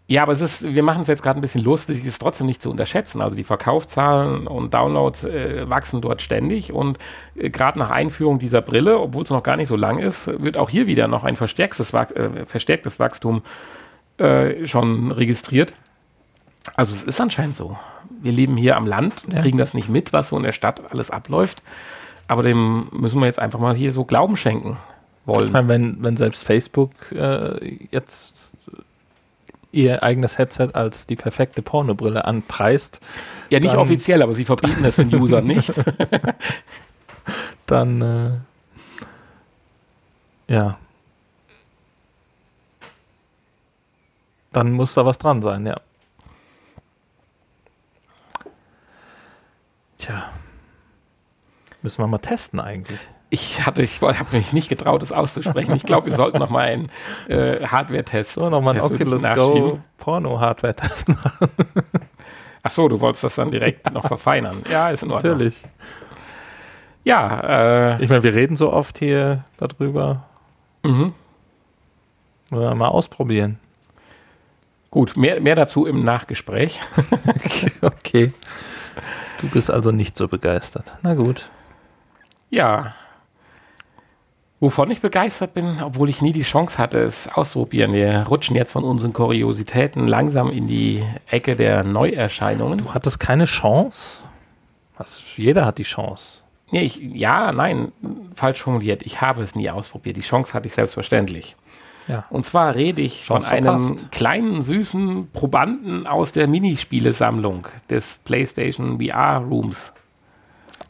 Ja, aber es ist, wir machen es jetzt gerade ein bisschen lustig, es ist trotzdem nicht zu unterschätzen. Also die Verkaufszahlen und Downloads äh, wachsen dort ständig und äh, gerade nach Einführung dieser Brille, obwohl es noch gar nicht so lang ist, wird auch hier wieder noch ein verstärktes, äh, verstärktes Wachstum äh, schon registriert. Also es ist anscheinend so. Wir leben hier am Land, ja. kriegen das nicht mit, was so in der Stadt alles abläuft. Aber dem müssen wir jetzt einfach mal hier so Glauben schenken wollen. Ich meine, wenn, wenn selbst Facebook äh, jetzt ihr eigenes Headset als die perfekte Pornobrille anpreist. Ja, nicht offiziell, aber sie verbieten es den Usern nicht. *laughs* dann, äh, ja. Dann muss da was dran sein, ja. Tja. Müssen wir mal testen eigentlich ich hatte, ich habe mich nicht getraut, das auszusprechen. Ich glaube, wir sollten noch mal einen äh, Hardware-Test. So, noch mal einen Oculus Go Porno-Hardware-Test machen. Ach so, du wolltest das dann direkt noch verfeinern. Ja, ist in Ordnung. Natürlich. Ja, äh, ich meine, wir reden so oft hier darüber. Mhm. Wir mal ausprobieren. Gut, mehr, mehr dazu im Nachgespräch. okay. Du bist also nicht so begeistert. Na gut. Ja, Wovon ich begeistert bin, obwohl ich nie die Chance hatte, es auszuprobieren. Wir rutschen jetzt von unseren Kuriositäten langsam in die Ecke der Neuerscheinungen. Du hattest keine Chance? Was, jeder hat die Chance. Nee, ich, ja, nein, falsch formuliert. Ich habe es nie ausprobiert. Die Chance hatte ich selbstverständlich. Ja. Und zwar rede ich Chance von einem verpasst. kleinen, süßen Probanden aus der Minispielesammlung des PlayStation VR Rooms.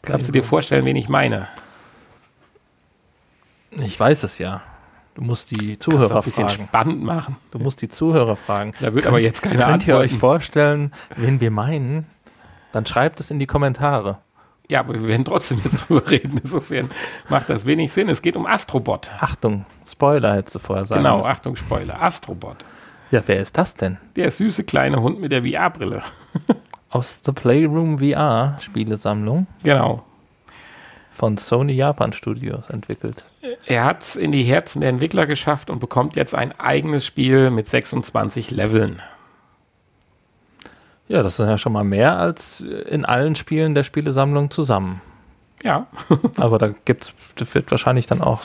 Kannst du dir vorstellen, wen ich meine? Ich weiß es ja. Du musst die Zuhörer ein bisschen fragen. spannend machen. Du musst die Zuhörer fragen. Da wird könnt, aber jetzt keine Könnt ihr euch vorstellen, wen wir meinen? Dann schreibt es in die Kommentare. Ja, aber wir werden trotzdem jetzt *laughs* drüber reden. Insofern macht das wenig Sinn. Es geht um Astrobot. Achtung, Spoiler hättest du vorher sagen Genau, müssen. Achtung, Spoiler. Astrobot. Ja, wer ist das denn? Der süße kleine Hund mit der VR-Brille. *laughs* Aus The Playroom VR Spielesammlung. Genau von Sony Japan Studios entwickelt. Er hat es in die Herzen der Entwickler geschafft und bekommt jetzt ein eigenes Spiel mit 26 Leveln. Ja, das ist ja schon mal mehr als in allen Spielen der Spielesammlung zusammen. Ja. *laughs* Aber da gibt's, das wird wahrscheinlich dann auch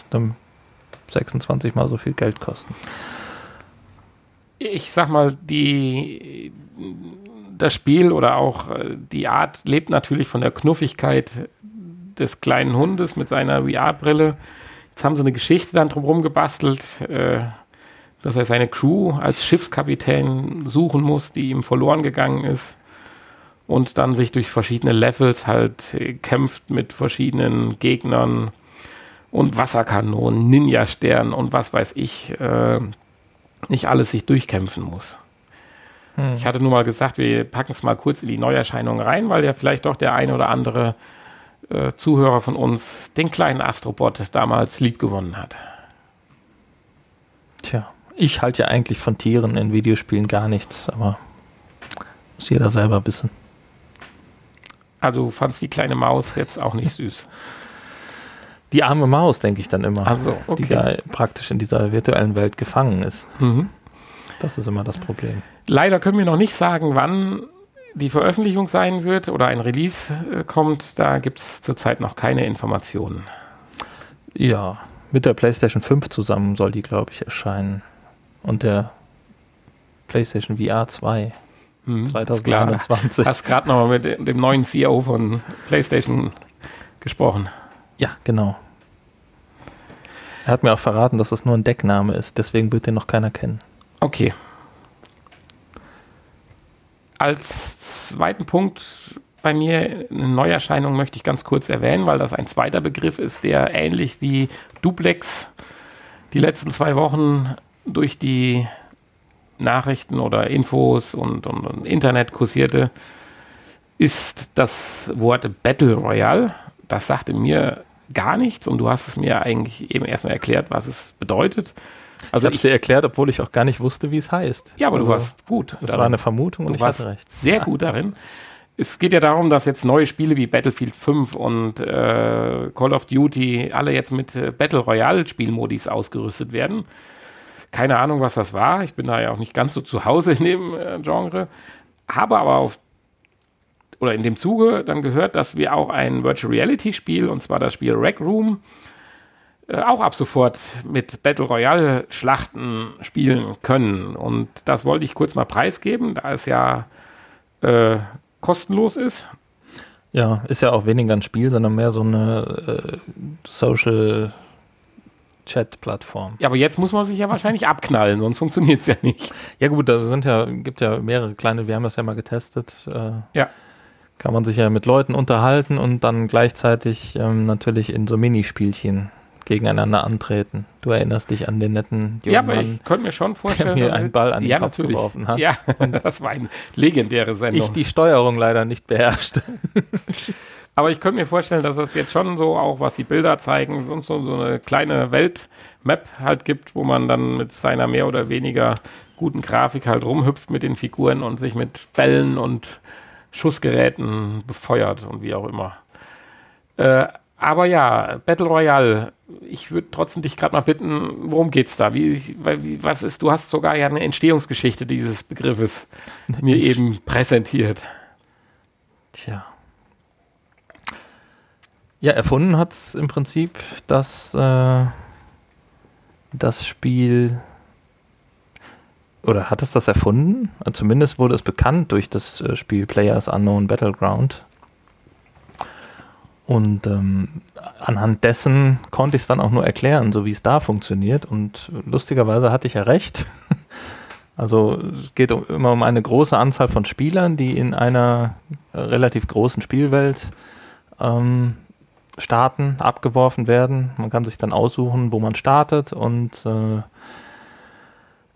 26 mal so viel Geld kosten. Ich sag mal, die, das Spiel oder auch äh, die Art lebt natürlich von der Knuffigkeit des kleinen Hundes mit seiner VR-Brille. Jetzt haben sie eine Geschichte dann drumherum gebastelt, äh, dass er seine Crew als Schiffskapitän suchen muss, die ihm verloren gegangen ist. Und dann sich durch verschiedene Levels halt äh, kämpft mit verschiedenen Gegnern und Wasserkanonen, Ninja-Sternen und was weiß ich, äh, nicht alles sich durchkämpfen muss. Hm. Ich hatte nur mal gesagt, wir packen es mal kurz in die Neuerscheinungen rein, weil ja vielleicht doch der eine oder andere äh, Zuhörer von uns den kleinen Astrobot damals liebgewonnen hat. Tja, ich halte ja eigentlich von Tieren in Videospielen gar nichts, aber muss jeder selber wissen. Also du fandst die kleine Maus jetzt auch nicht süß. *laughs* Die arme Maus, denke ich dann immer, Ach so, okay. die da praktisch in dieser virtuellen Welt gefangen ist. Mhm. Das ist immer das Problem. Leider können wir noch nicht sagen, wann die Veröffentlichung sein wird oder ein Release äh, kommt. Da gibt es zurzeit noch keine Informationen. Ja, mit der PlayStation 5 zusammen soll die, glaube ich, erscheinen. Und der PlayStation VR 2 Mhm, ist klar. 2021. Hast gerade noch mal mit dem neuen CEO von PlayStation gesprochen. Ja, genau. Er hat mir auch verraten, dass das nur ein Deckname ist, deswegen wird den noch keiner kennen. Okay. Als zweiten Punkt bei mir eine Neuerscheinung möchte ich ganz kurz erwähnen, weil das ein zweiter Begriff ist, der ähnlich wie Duplex die letzten zwei Wochen durch die Nachrichten oder Infos und, und, und Internet kursierte, ist das Wort Battle Royale. Das sagte mir gar nichts und du hast es mir eigentlich eben erstmal erklärt, was es bedeutet. Also ich habe es dir erklärt, obwohl ich auch gar nicht wusste, wie es heißt. ja, aber also, du warst gut. Das darin. war eine Vermutung und Du ich warst hatte recht. sehr gut darin. Es geht ja darum, dass jetzt neue Spiele wie Battlefield 5 und äh, Call of Duty alle jetzt mit äh, Battle Royale Spielmodis ausgerüstet werden. Keine Ahnung, was das war. Ich bin da ja auch nicht ganz so zu Hause in dem äh, Genre. Habe aber auf oder in dem Zuge dann gehört, dass wir auch ein Virtual Reality Spiel, und zwar das Spiel Rec Room, äh, auch ab sofort mit Battle Royale Schlachten spielen können. Und das wollte ich kurz mal preisgeben, da es ja äh, kostenlos ist. Ja, ist ja auch weniger ein Spiel, sondern mehr so eine äh, Social Chat-Plattform. Ja, aber jetzt muss man sich ja wahrscheinlich abknallen, sonst funktioniert es ja nicht. Ja gut, da sind ja, gibt ja mehrere kleine, wir haben das ja mal getestet. Äh, Ja. Kann man sich ja mit Leuten unterhalten und dann gleichzeitig ähm, natürlich in so Minispielchen gegeneinander antreten. Du erinnerst dich an den netten jungen ja, aber Mann, ich könnte mir schon der vorstellen, mir dass einen Ball an den ja, Kopf natürlich. geworfen hat. Ja, *laughs* das war eine legendäre Ich Sendung. die Steuerung leider nicht beherrschte. *laughs* Aber ich könnte mir vorstellen, dass es jetzt schon so, auch was die Bilder zeigen, und so, so eine kleine Weltmap halt gibt, wo man dann mit seiner mehr oder weniger guten Grafik halt rumhüpft mit den Figuren und sich mit Bällen und Schussgeräten befeuert und wie auch immer. Äh, aber ja, Battle Royale, ich würde trotzdem dich gerade mal bitten, worum geht's da? Wie, wie, was ist, du hast sogar ja eine Entstehungsgeschichte dieses Begriffes *laughs* mir eben präsentiert. Tja. Ja, erfunden hat es im Prinzip das, äh, das Spiel. Oder hat es das erfunden? Zumindest wurde es bekannt durch das äh, Spiel Players Unknown Battleground. Und ähm, anhand dessen konnte ich es dann auch nur erklären, so wie es da funktioniert. Und lustigerweise hatte ich ja recht. *laughs* Also es geht um, immer um eine große Anzahl von Spielern, die in einer äh, relativ großen Spielwelt ähm, starten, abgeworfen werden. Man kann sich dann aussuchen, wo man startet und äh,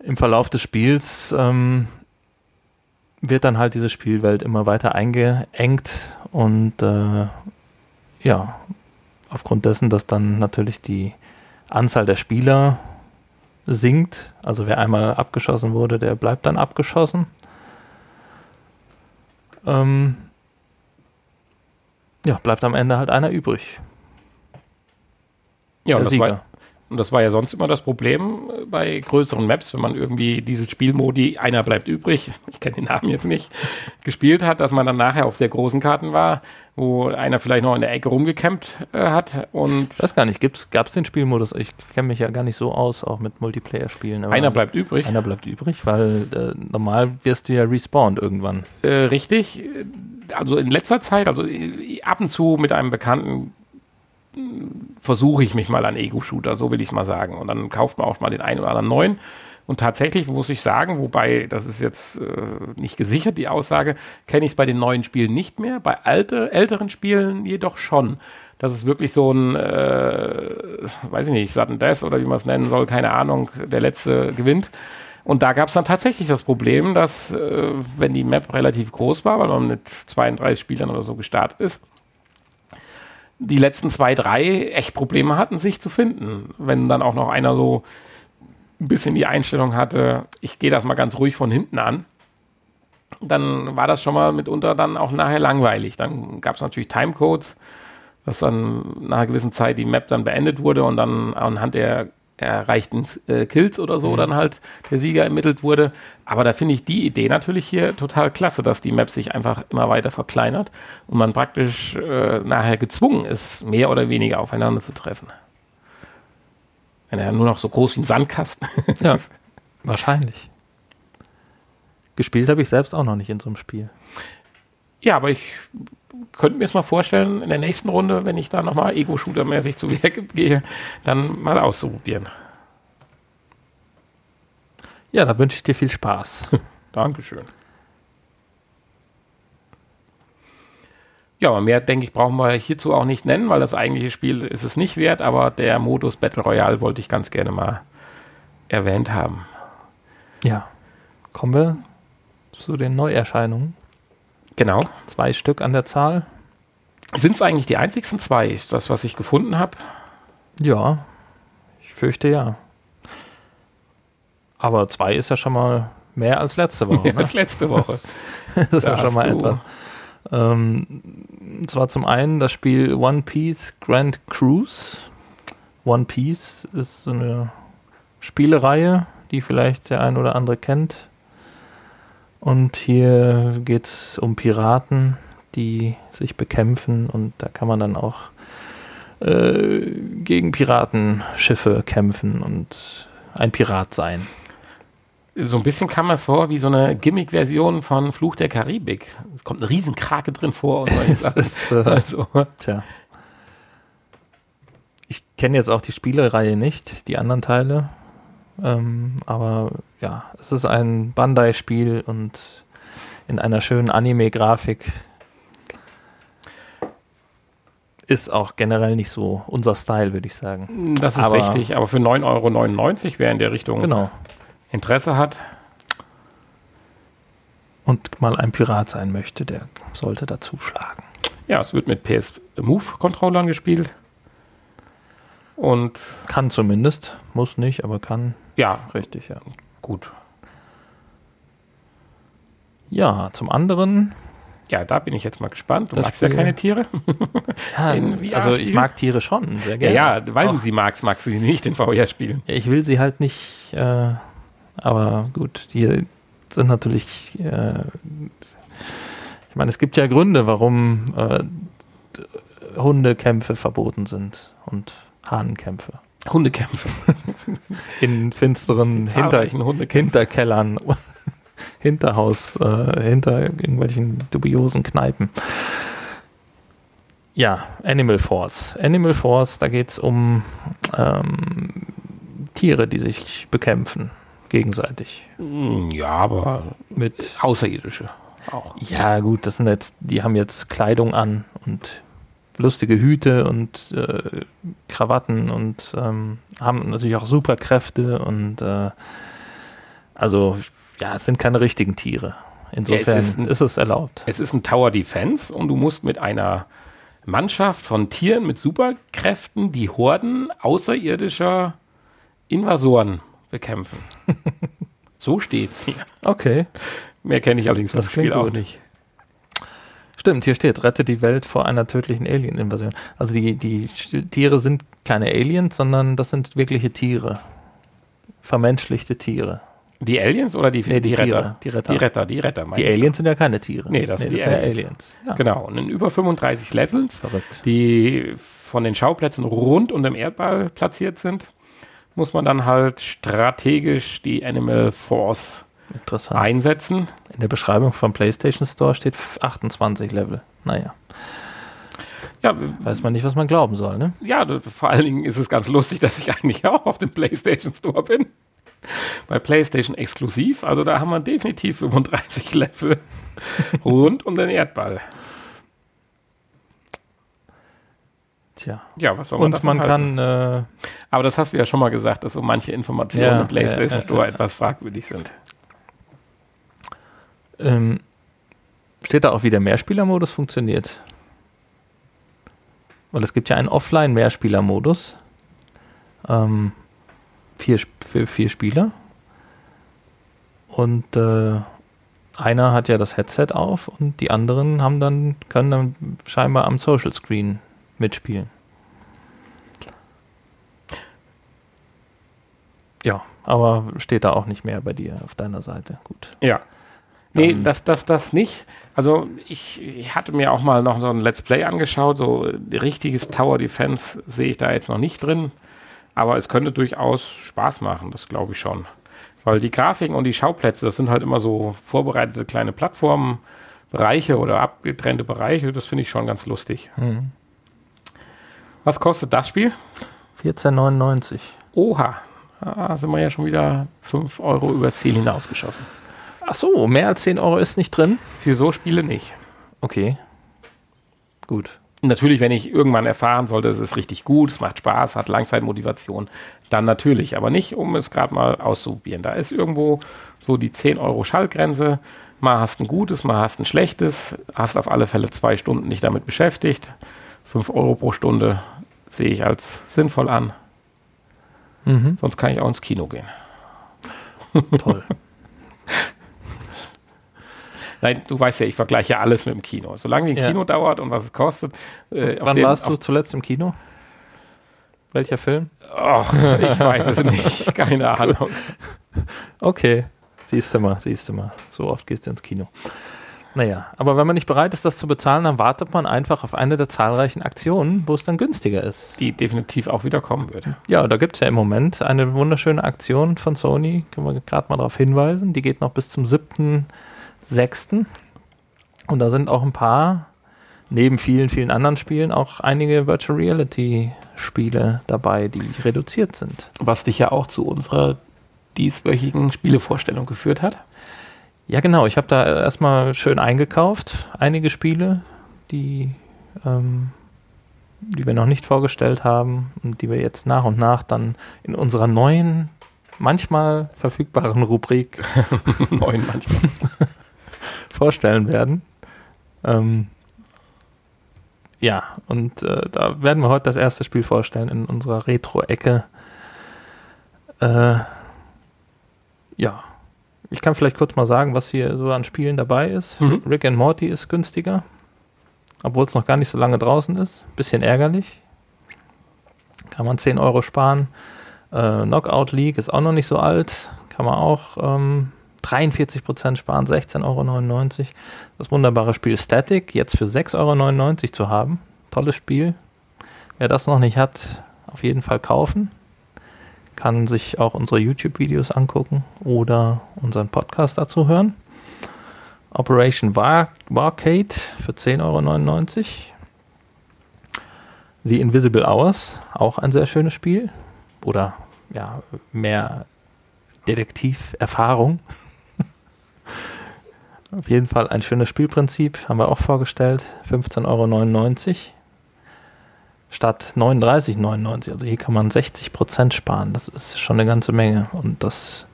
im Verlauf des Spiels ähm, wird dann halt diese Spielwelt immer weiter eingeengt und äh, ja, aufgrund dessen, dass dann natürlich die Anzahl der Spieler sinkt, also wer einmal abgeschossen wurde, der bleibt dann abgeschossen. Ähm, ja, bleibt am Ende halt einer übrig. Ja, der das war, Sieger. Und das war ja sonst immer das Problem äh, bei größeren Maps, wenn man irgendwie dieses Spielmodi, einer bleibt übrig, *laughs* ich kenne den Namen jetzt nicht, gespielt hat, dass man dann nachher auf sehr großen Karten war, wo einer vielleicht noch in der Ecke rumgecampt äh, hat und Ich weiß gar nicht, gab es den Spielmodus? Ich kenne mich ja gar nicht so aus, auch mit Multiplayer-Spielen. einer bleibt übrig. Einer bleibt übrig, weil äh, normal wirst du ja respawned irgendwann. Äh, richtig. Also in letzter Zeit, also äh, ab und zu mit einem Bekannten versuche ich mich mal an Ego-Shooter, so will ich es mal sagen. Und dann kauft man auch mal den einen oder anderen neuen. Und tatsächlich muss ich sagen, wobei, das ist jetzt äh, nicht gesichert, die Aussage, kenne ich es bei den neuen Spielen nicht mehr, bei alte, älteren Spielen jedoch schon. Das ist wirklich so ein, äh, weiß ich nicht, Sudden Death oder wie man es nennen soll, keine Ahnung, der letzte gewinnt. Und da gab es dann tatsächlich das Problem, dass, äh, wenn die Map relativ groß war, weil man mit 32 Spielern oder so gestartet ist, die letzten zwei, drei echt Probleme hatten, sich zu finden. Wenn dann auch noch einer so ein bisschen die Einstellung hatte, ich gehe das mal ganz ruhig von hinten an, dann war das schon mal mitunter dann auch nachher langweilig. Dann gab es natürlich Timecodes, dass dann nach einer gewissen Zeit die Map dann beendet wurde und dann anhand der erreichten äh, Kills oder so mhm. dann halt der Sieger ermittelt wurde. Aber da finde ich die Idee natürlich hier total klasse, dass die Map sich einfach immer weiter verkleinert und man praktisch äh, nachher gezwungen ist, mehr oder weniger aufeinander zu treffen. Wenn er nur noch so groß wie ein Sandkasten. ja, wahrscheinlich. Gespielt habe ich selbst auch noch nicht in so einem Spiel. Ja, aber ich könnte mir es mal vorstellen, in der nächsten Runde, wenn ich da nochmal Ego-Shooter-mäßig zu Werk gehe, dann mal auszuprobieren. Ja, da wünsche ich dir viel Spaß. *laughs* Dankeschön. Ja, mehr, denke ich, brauchen wir hierzu auch nicht nennen, weil das eigentliche Spiel ist es nicht wert, aber der Modus Battle Royale wollte ich ganz gerne mal erwähnt haben. Ja. Kommen wir zu den Neuerscheinungen. Genau. Zwei Stück an der Zahl. Sind es eigentlich die einzigsten zwei, ist das, was ich gefunden habe? Ja, ich fürchte ja. Aber zwei ist ja schon mal mehr als letzte Woche. *laughs* Mehr ne? als letzte Woche. das *laughs* ist ja schon mal du. etwas. Ähm, und zwar zum einen das Spiel One Piece Grand Cruise. One Piece ist so eine Spielereihe, die vielleicht der ein oder andere kennt. Und hier geht es um Piraten, die sich bekämpfen und da kann man dann auch äh, gegen Piratenschiffe kämpfen und ein Pirat sein. So ein bisschen kam es vor wie so eine Gimmick-Version von Fluch der Karibik. Es kommt eine Riesenkrake drin vor und *laughs* ist, äh, also. Tja. Ich kenne jetzt auch die Spielereihe nicht, die anderen Teile. Ähm, aber ja, es ist ein Bandai-Spiel und in einer schönen Anime-Grafik. Ist auch generell nicht so unser Style, würde ich sagen. Das ist aber, richtig, aber für 9,99 Euro, wer in der Richtung genau. Interesse hat. Und mal ein Pirat sein möchte, der sollte dazu schlagen. Ja, es wird mit PS Move-Controllern gespielt. Und kann zumindest, muss nicht, aber kann. Ja, richtig, ja. Gut. Ja, zum anderen. Ja, da bin ich jetzt mal gespannt. Du magst ja keine Tiere. *laughs* ja, also ich mag Tiere schon sehr gerne. Ja, ja weil Auch. du sie magst, magst du sie nicht in VR-Spielen. Ich will sie halt nicht, äh, aber gut, die sind natürlich. Äh, ich meine, es gibt ja Gründe, warum äh, Hundekämpfe verboten sind und Hahnenkämpfe. Hundekämpfe. *laughs* In finsteren Hinter Hinterkellern, *laughs* Hinterhaus, äh, hinter irgendwelchen dubiosen Kneipen. Ja, Animal Force. Animal Force, da geht es um ähm, Tiere, die sich bekämpfen, gegenseitig. Hm, ja, aber mit Außerirdische auch. Ja, gut, das sind jetzt, die haben jetzt Kleidung an und lustige Hüte und äh, Krawatten und ähm, haben natürlich auch Superkräfte und äh, also ja, es sind keine richtigen Tiere. Insofern ja, es ist, ein, ist, es erlaubt. Es ist ein Tower Defense und du musst mit einer Mannschaft von Tieren mit Superkräften die Horden außerirdischer Invasoren bekämpfen. *laughs* so steht's hier. Okay. Mehr kenne ich allerdings das Spiel auch nicht. Stimmt, hier steht, rette die Welt vor einer tödlichen Alien-Invasion. Also die, die Tiere sind keine Aliens, sondern das sind wirkliche Tiere. Vermenschlichte Tiere. Die Aliens oder die, nee, die, die Retter? Die Retter. Die Retter, die Retter. Die Aliens sind ja keine Tiere. Nee, das nee, sind die das Aliens. Aliens. Ja. Genau, und in über 35 Levels, Verrückt. die von den Schauplätzen rund um den Erdball platziert sind, muss man dann halt strategisch die Animal Force Interessant. einsetzen. In der Beschreibung vom PlayStation Store steht 28 Level. Naja. Ja, weiß man nicht, was man glauben soll, ne? Ja, vor allen Dingen ist es ganz lustig, dass ich eigentlich *laughs* auch auf dem PlayStation Store bin. Bei PlayStation exklusiv. Also da haben wir definitiv 35 *laughs* Level rund um den Erdball. Tja. Ja, was soll man Und man halten? kann. Äh, Aber das hast du ja schon mal gesagt, dass so manche Informationen ja, im PlayStation ja, Store etwas fragwürdig sind. Ähm, steht da auch, wie der Mehrspielermodus funktioniert? Weil es gibt ja einen Offline-Mehrspielermodus. Ähm, vier, für vier Spieler. Und äh, einer hat ja das Headset auf und die anderen haben dann, können dann scheinbar am Social Screen mitspielen. Ja, aber steht da auch nicht mehr bei dir auf deiner Seite. Gut. Ja. Nee, das, das, das nicht. Also ich, ich hatte mir auch mal noch so ein Let's Play angeschaut. So richtiges Tower Defense sehe ich da jetzt noch nicht drin. Aber es könnte durchaus Spaß machen, das glaube ich schon. Weil die Grafiken und die Schauplätze, das sind halt immer so vorbereitete kleine Plattformen, Bereiche oder abgetrennte Bereiche. Das finde ich schon ganz lustig. Mhm. Was kostet das Spiel? 14,99. Oha, da sind wir ja schon wieder 5 Euro übers Ziel hinausgeschossen. Ach so, mehr als 10 Euro ist nicht drin? Für so Spiele nicht. Okay. Gut. Natürlich, wenn ich irgendwann erfahren sollte, es ist richtig gut, es macht Spaß, hat Langzeitmotivation, dann natürlich, aber nicht, um es gerade mal auszuprobieren. Da ist irgendwo so die 10 Euro Schallgrenze. Mal hast ein gutes, mal hast ein schlechtes, hast auf alle Fälle zwei Stunden nicht damit beschäftigt. 5 Euro pro Stunde sehe ich als sinnvoll an. Mhm. Sonst kann ich auch ins Kino gehen. Toll. *laughs* Nein, du weißt ja, ich vergleiche alles mit dem Kino. Solange wie ein Ja. Kino dauert und was es kostet. Äh, Wann den- warst du zuletzt im Kino? Welcher Film? Och, ich weiß es nicht. *laughs* Keine Ahnung. Okay. Siehst du mal, siehst du mal. So oft gehst du ins Kino. Naja, aber wenn man nicht bereit ist, das zu bezahlen, dann wartet man einfach auf eine der zahlreichen Aktionen, wo es dann günstiger ist. Die definitiv auch wieder kommen wird. Ja, da gibt es ja im Moment eine wunderschöne Aktion von Sony, können wir gerade mal darauf hinweisen. Die geht noch bis zum 7.6. Und da sind auch ein paar, neben vielen, vielen anderen Spielen, auch einige Virtual Reality Spiele dabei, die reduziert sind. Was dich ja auch zu unserer dieswöchigen Spielevorstellung geführt hat. Ja, genau. Ich habe da erstmal schön eingekauft, einige Spiele, die, ähm, die wir noch nicht vorgestellt haben und die wir jetzt nach und nach dann in unserer neuen, manchmal verfügbaren Rubrik *laughs* Neun manchmal. *laughs* vorstellen werden. Ähm, ja, und äh, da werden wir heute das erste Spiel vorstellen in unserer Retro-Ecke. Äh, ja, ich kann vielleicht kurz mal sagen, was hier so an Spielen dabei ist. Mhm. Rick and Morty ist günstiger, obwohl es noch gar nicht so lange draußen ist. Bisschen ärgerlich. Kann man 10 Euro sparen. Äh, Knockout League ist auch noch nicht so alt. Kann man auch ähm, 43% sparen, 16,99 Euro. Das wunderbare Spiel Static, jetzt für 6,99 Euro zu haben. Tolles Spiel. Wer das noch nicht hat, auf jeden Fall kaufen. Kann sich auch unsere YouTube-Videos angucken oder unseren Podcast dazu hören. Operation War Warcade für 10,99 Euro. The Invisible Hours, auch ein sehr schönes Spiel. Oder ja, mehr Detektiverfahrung. Auf jeden Fall ein schönes Spielprinzip, haben wir auch vorgestellt. 15,99 Euro statt 39,99. Also hier kann man 60% sparen. Das ist schon eine ganze Menge und das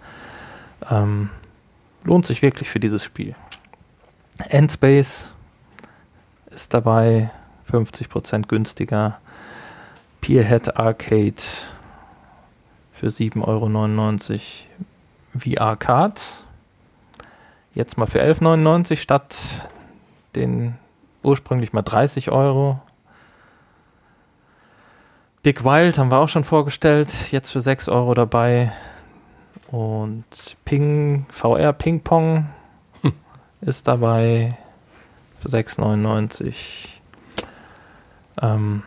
ähm, lohnt sich wirklich für dieses Spiel. Endspace ist dabei 50% günstiger. Peerhead Arcade für 7,99 Euro. VR Cards jetzt mal für 11,99 statt den ursprünglich mal 30 Euro. Dick Wild haben wir auch schon vorgestellt, jetzt für 6 Euro dabei. Und Ping, VR Ping Pong ist dabei für 6,99. Ähm,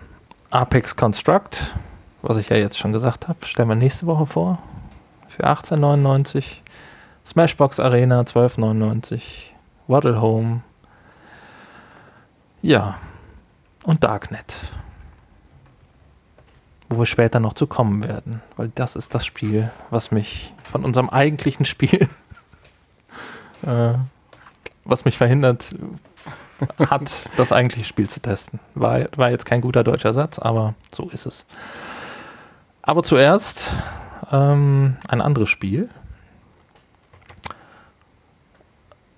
Apex Construct, was ich ja jetzt schon gesagt habe, stellen wir nächste Woche vor. Für 18,99. Smashbox Arena 12,99. Waddle Home. Ja. Und Darknet. Wo wir später noch zu kommen werden. Weil das ist das Spiel, was mich von unserem eigentlichen Spiel, *laughs* äh, was mich verhindert hat, das eigentliche Spiel zu testen. War, war jetzt kein guter deutscher Satz, aber so ist es. Aber zuerst ähm, ein anderes Spiel.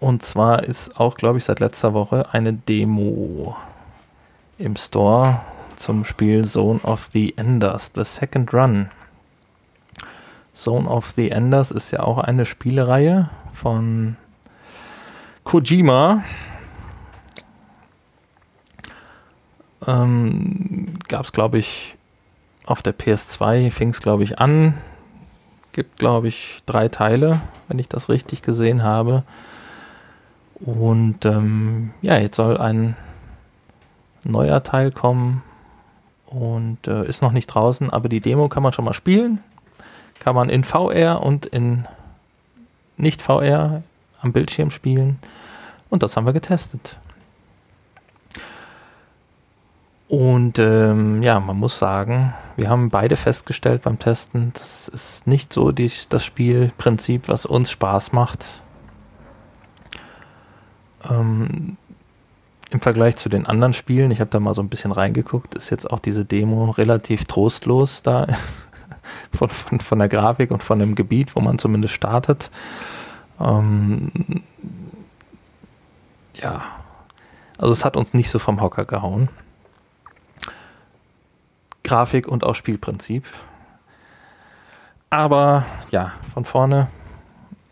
Und zwar ist auch, glaube ich, seit letzter Woche eine Demo im Store zum Spiel Zone of the Enders, The Second Run. Zone of the Enders ist ja auch eine Spielereihe von Kojima. ähm, gab es, glaube ich, auf der PS2 fing es, glaube ich, an. Gibt, glaube ich, drei Teile, wenn ich das richtig gesehen habe. Und ähm, ja, jetzt soll ein neuer Teil kommen und äh, ist noch nicht draußen, aber die Demo kann man schon mal spielen. Kann man in VR und in nicht VR am Bildschirm spielen. Und das haben wir getestet. Und ähm, ja, man muss sagen, wir haben beide festgestellt beim Testen, das ist nicht so die, das Spielprinzip, was uns Spaß macht. Ähm, Im Vergleich zu den anderen Spielen, ich habe da mal so ein bisschen reingeguckt, ist jetzt auch diese Demo relativ trostlos da *laughs* von, von, von der Grafik und von dem Gebiet, wo man zumindest startet. Ähm, ja, also es hat uns nicht so vom Hocker gehauen. Grafik und auch Spielprinzip. Aber ja, von vorne.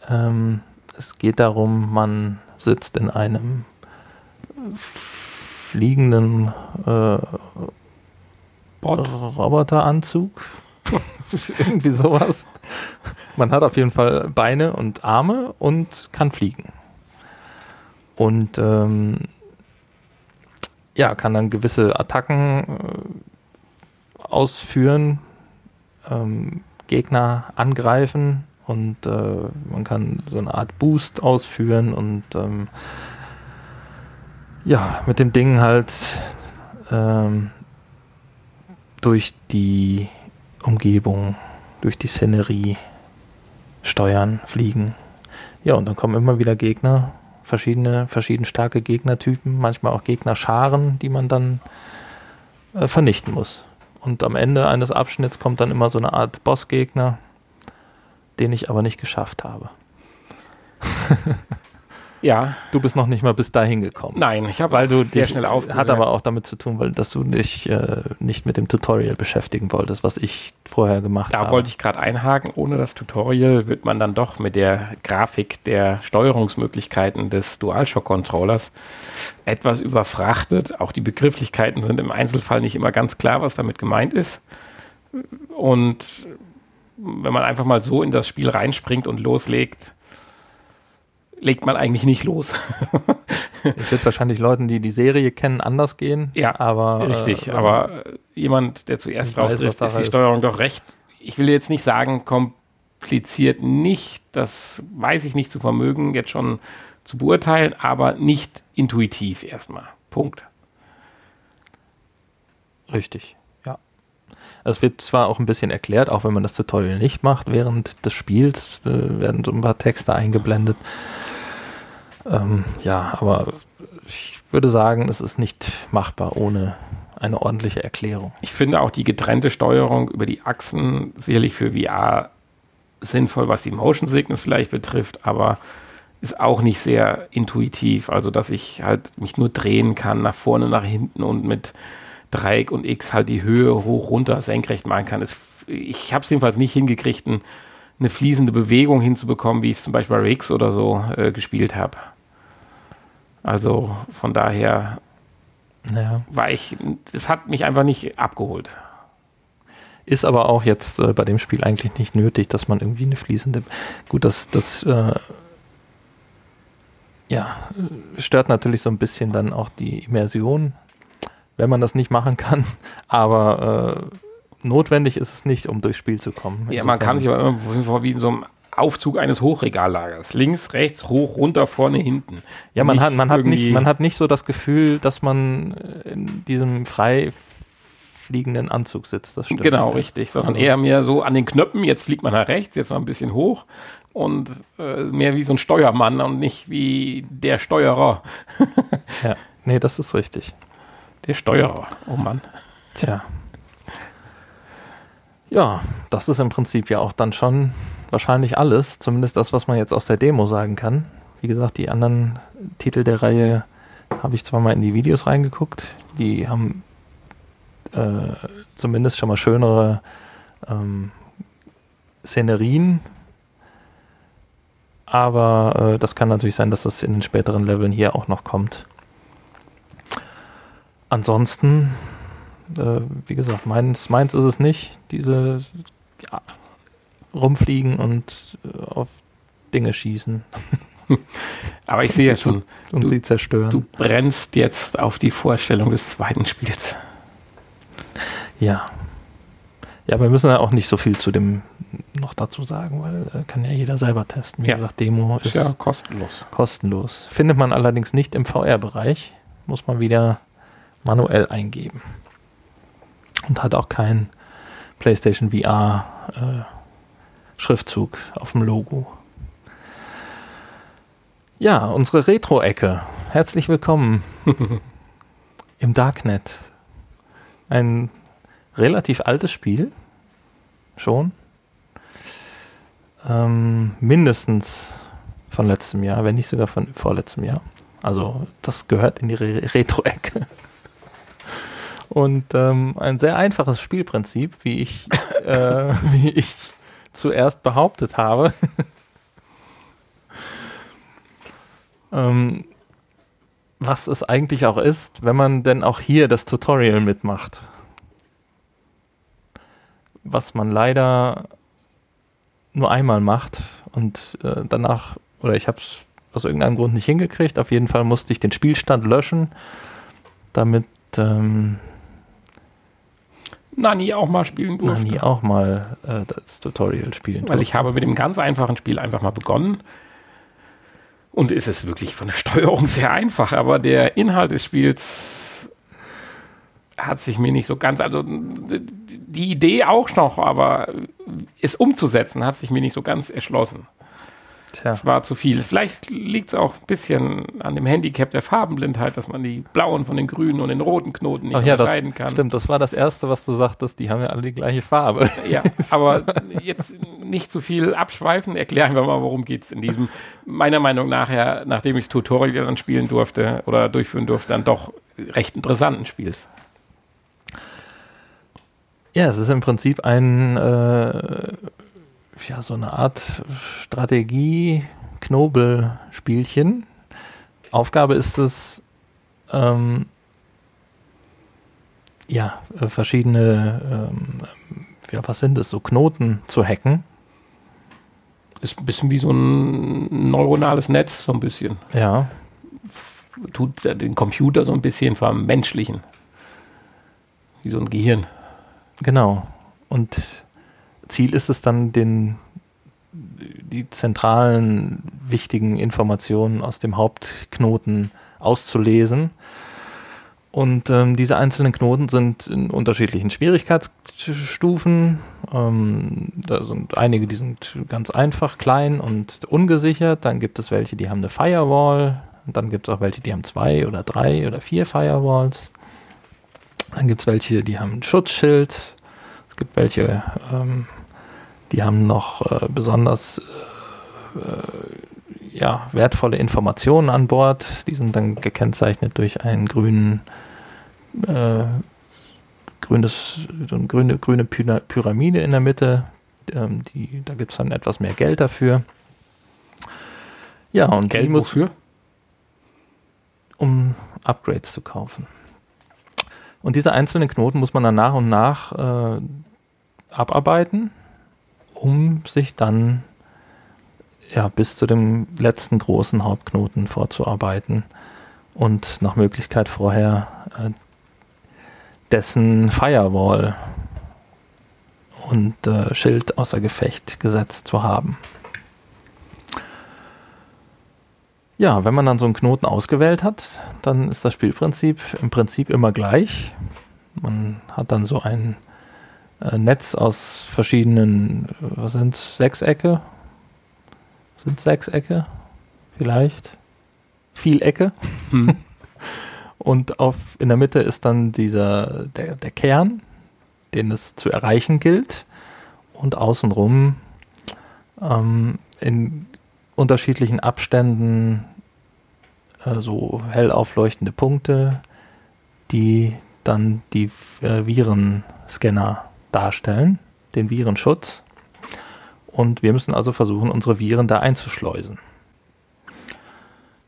Ähm, es geht darum, man sitzt in einem fliegenden äh, Roboteranzug. *laughs* Irgendwie sowas. Man hat auf jeden Fall Beine und Arme und kann fliegen. Und ähm, ja, kann dann gewisse Attacken äh, ausführen, ähm, Gegner angreifen und äh, man kann so eine Art Boost ausführen und ähm, ja, mit dem Ding halt ähm, durch die Umgebung, durch die Szenerie steuern, fliegen. Ja, und dann kommen immer wieder Gegner, verschiedene, verschieden starke Gegnertypen, manchmal auch Gegnerscharen, die man dann äh, vernichten muss. Und am Ende eines Abschnitts kommt dann immer so eine Art Bossgegner, den ich aber nicht geschafft habe. *laughs* Ja. Du bist noch nicht mal bis dahin gekommen. Nein, ich habe weil du sehr dich, schnell aufgehört. Hat aber auch damit zu tun, weil dass du dich äh, nicht mit dem Tutorial beschäftigen wolltest, was ich vorher gemacht da habe. Da wollte ich gerade einhaken. Ohne das Tutorial wird man dann doch mit der Grafik der Steuerungsmöglichkeiten des DualShock-Controllers etwas überfrachtet. Auch die Begrifflichkeiten sind im Einzelfall nicht immer ganz klar, was damit gemeint ist. Und wenn man einfach mal so in das Spiel reinspringt und loslegt, legt man eigentlich nicht los. *laughs* Es wird wahrscheinlich Leuten, die die Serie kennen, anders gehen. Ja, aber richtig. äh, aber jemand, der zuerst drauf trifft, ist die ist. Steuerung doch recht. Ich will jetzt nicht sagen, kompliziert nicht. Das weiß ich nicht zu vermögen, jetzt schon zu beurteilen, aber nicht intuitiv erstmal. Punkt. Richtig. Es wird zwar auch ein bisschen erklärt, auch wenn man das Tutorial nicht macht, während des Spiels äh, werden so ein paar Texte eingeblendet. Ähm, ja, aber ich würde sagen, es ist nicht machbar ohne eine ordentliche Erklärung. Ich finde auch die getrennte Steuerung über die Achsen sicherlich für VR sinnvoll, was die Motion Sickness vielleicht betrifft, aber ist auch nicht sehr intuitiv. Also, dass ich halt mich nur drehen kann, nach vorne, nach hinten und mit Dreieck und X halt die Höhe hoch, runter, senkrecht machen kann. Ist, ich habe es jedenfalls nicht hingekriegt, ein, eine fließende Bewegung hinzubekommen, wie ich es zum Beispiel bei Riggs oder so äh, gespielt habe. Also von daher Ja. war ich, es hat mich einfach nicht abgeholt. Ist aber auch jetzt äh, bei dem Spiel eigentlich nicht nötig, dass man irgendwie eine fließende. Gut, das, das äh, ja, äh, stört natürlich so ein bisschen dann auch die Immersion, wenn man das nicht machen kann. *laughs* Aber äh, notwendig ist es nicht, um durchs Spiel zu kommen. Ja, man kann sich aber immer vor wie in so einem Aufzug eines Hochregallagers. Links, rechts, hoch, runter, vorne, hinten. Ja, man Nicht hat, man, hat nicht, man hat nicht so das Gefühl, dass man äh, in diesem frei fliegenden Anzug sitzt. Das stimmt. Genau, richtig. Sondern Also- eher mehr so an den Knöpfen, jetzt fliegt man nach rechts, jetzt mal ein bisschen hoch und äh, mehr wie so ein Steuermann und nicht wie der Steuerer. *laughs* Ja, nee, das ist richtig. Der Steuerer. Oh Mann. Tja. Ja, das ist im Prinzip ja auch dann schon wahrscheinlich alles. Zumindest das, was man jetzt aus der Demo sagen kann. Wie gesagt, die anderen Titel der Reihe habe ich zwar mal in die Videos reingeguckt. Die haben äh, zumindest schon mal schönere ähm, Szenerien. Aber äh, das kann natürlich sein, dass das in den späteren Leveln hier auch noch kommt. Ansonsten, äh, wie gesagt, meins, meins ist es nicht, diese ja, rumfliegen und äh, auf Dinge schießen. *laughs* Aber ich sehe jetzt schon, und du, sie zerstören. Du brennst jetzt auf die Vorstellung des zweiten Spiels. Ja. Ja, wir müssen ja auch nicht so viel zu dem noch dazu sagen, weil äh, kann ja jeder selber testen. Wie Ja. gesagt, Demo ist ja kostenlos. kostenlos. Findet man allerdings nicht im VR-Bereich. Muss man wieder manuell eingeben. Und hat auch keinen PlayStation VR äh, Schriftzug auf dem Logo. Ja, unsere Retro-Ecke. Herzlich willkommen *laughs* im Darknet. Ein relativ altes Spiel. Schon. Ähm, mindestens von letztem Jahr, wenn nicht sogar von vorletztem Jahr. Also das gehört in die Re Retro-Ecke. Und ähm, ein sehr einfaches Spielprinzip, wie ich, *laughs* äh, wie ich zuerst behauptet habe. *laughs* ähm, was es eigentlich auch ist, wenn man denn auch hier das Tutorial mitmacht. Was man leider nur einmal macht und äh, danach, oder ich habe es aus irgendeinem Grund nicht hingekriegt. Auf jeden Fall musste ich den Spielstand löschen, damit ähm, Nani auch mal spielen durfte. Nani auch mal äh, das Tutorial spielen Weil ich habe mit dem ganz einfachen Spiel einfach mal begonnen. Und es ist wirklich von der Steuerung sehr einfach, aber der Inhalt des Spiels hat sich mir nicht so ganz, also die Idee auch noch, aber es umzusetzen hat sich mir nicht so ganz erschlossen. Es war zu viel. Vielleicht liegt es auch ein bisschen an dem Handicap der Farbenblindheit, dass man die blauen von den grünen und den roten Knoten nicht Ach ja, das, unterscheiden kann. stimmt, das war das Erste, was du sagtest, die haben ja alle die gleiche Farbe. Ja, *laughs* aber jetzt nicht zu viel abschweifen. Erklär einfach mal, worum geht es in diesem, meiner Meinung nach, ja, nachdem ich das Tutorial dann spielen durfte oder durchführen durfte, dann doch recht interessanten Spiels. Ja, es ist im Prinzip ein, äh, ja, so eine Art Strategie-Knobelspielchen. Aufgabe ist es, ähm, ja, äh, verschiedene, ähm, ja, was sind es, so Knoten zu hacken. Ist ein bisschen wie so ein neuronales Netz, so ein bisschen. Ja, Tut den Computer so ein bisschen vom Menschlichen. Wie so ein Gehirn. Genau. Und Ziel ist es dann, den, die zentralen wichtigen Informationen aus dem Hauptknoten auszulesen. Und ähm, diese einzelnen Knoten sind in unterschiedlichen Schwierigkeitsstufen. Ähm, da sind einige, die sind ganz einfach, klein und ungesichert. Dann gibt es welche, die haben eine Firewall. Und dann gibt es auch welche, die haben zwei oder drei oder vier Firewalls. Dann gibt es welche, die haben ein Schutzschild. Es gibt welche, ähm, die haben noch äh, besonders äh, äh, ja, wertvolle Informationen an Bord. Die sind dann gekennzeichnet durch einen grünen, äh, grünes, so eine grüne, grüne Pyra- Pyramide in der Mitte. Ähm, die, da gibt es dann etwas mehr Geld dafür. Ja, und Geld muss, wofür? um Upgrades zu kaufen. Und diese einzelnen Knoten muss man dann nach und nach äh, abarbeiten, um sich dann ja, bis zu dem letzten großen Hauptknoten vorzuarbeiten und nach Möglichkeit vorher äh, dessen Firewall und äh, Schild außer Gefecht gesetzt zu haben. Ja, wenn man dann so einen Knoten ausgewählt hat, dann ist das Spielprinzip im Prinzip immer gleich. Man hat dann so ein äh, Netz aus verschiedenen, äh, was sind Sechsecke? Sind Sechsecke? Vielleicht? Vielecke? Hm. *laughs* Und auf, in der Mitte ist dann dieser, der, der Kern, den es zu erreichen gilt. Und außenrum ähm, in unterschiedlichen Abständen äh, so hell aufleuchtende Punkte, die dann die äh, Virenscanner darstellen, den Virenschutz. Und wir müssen also versuchen, unsere Viren da einzuschleusen.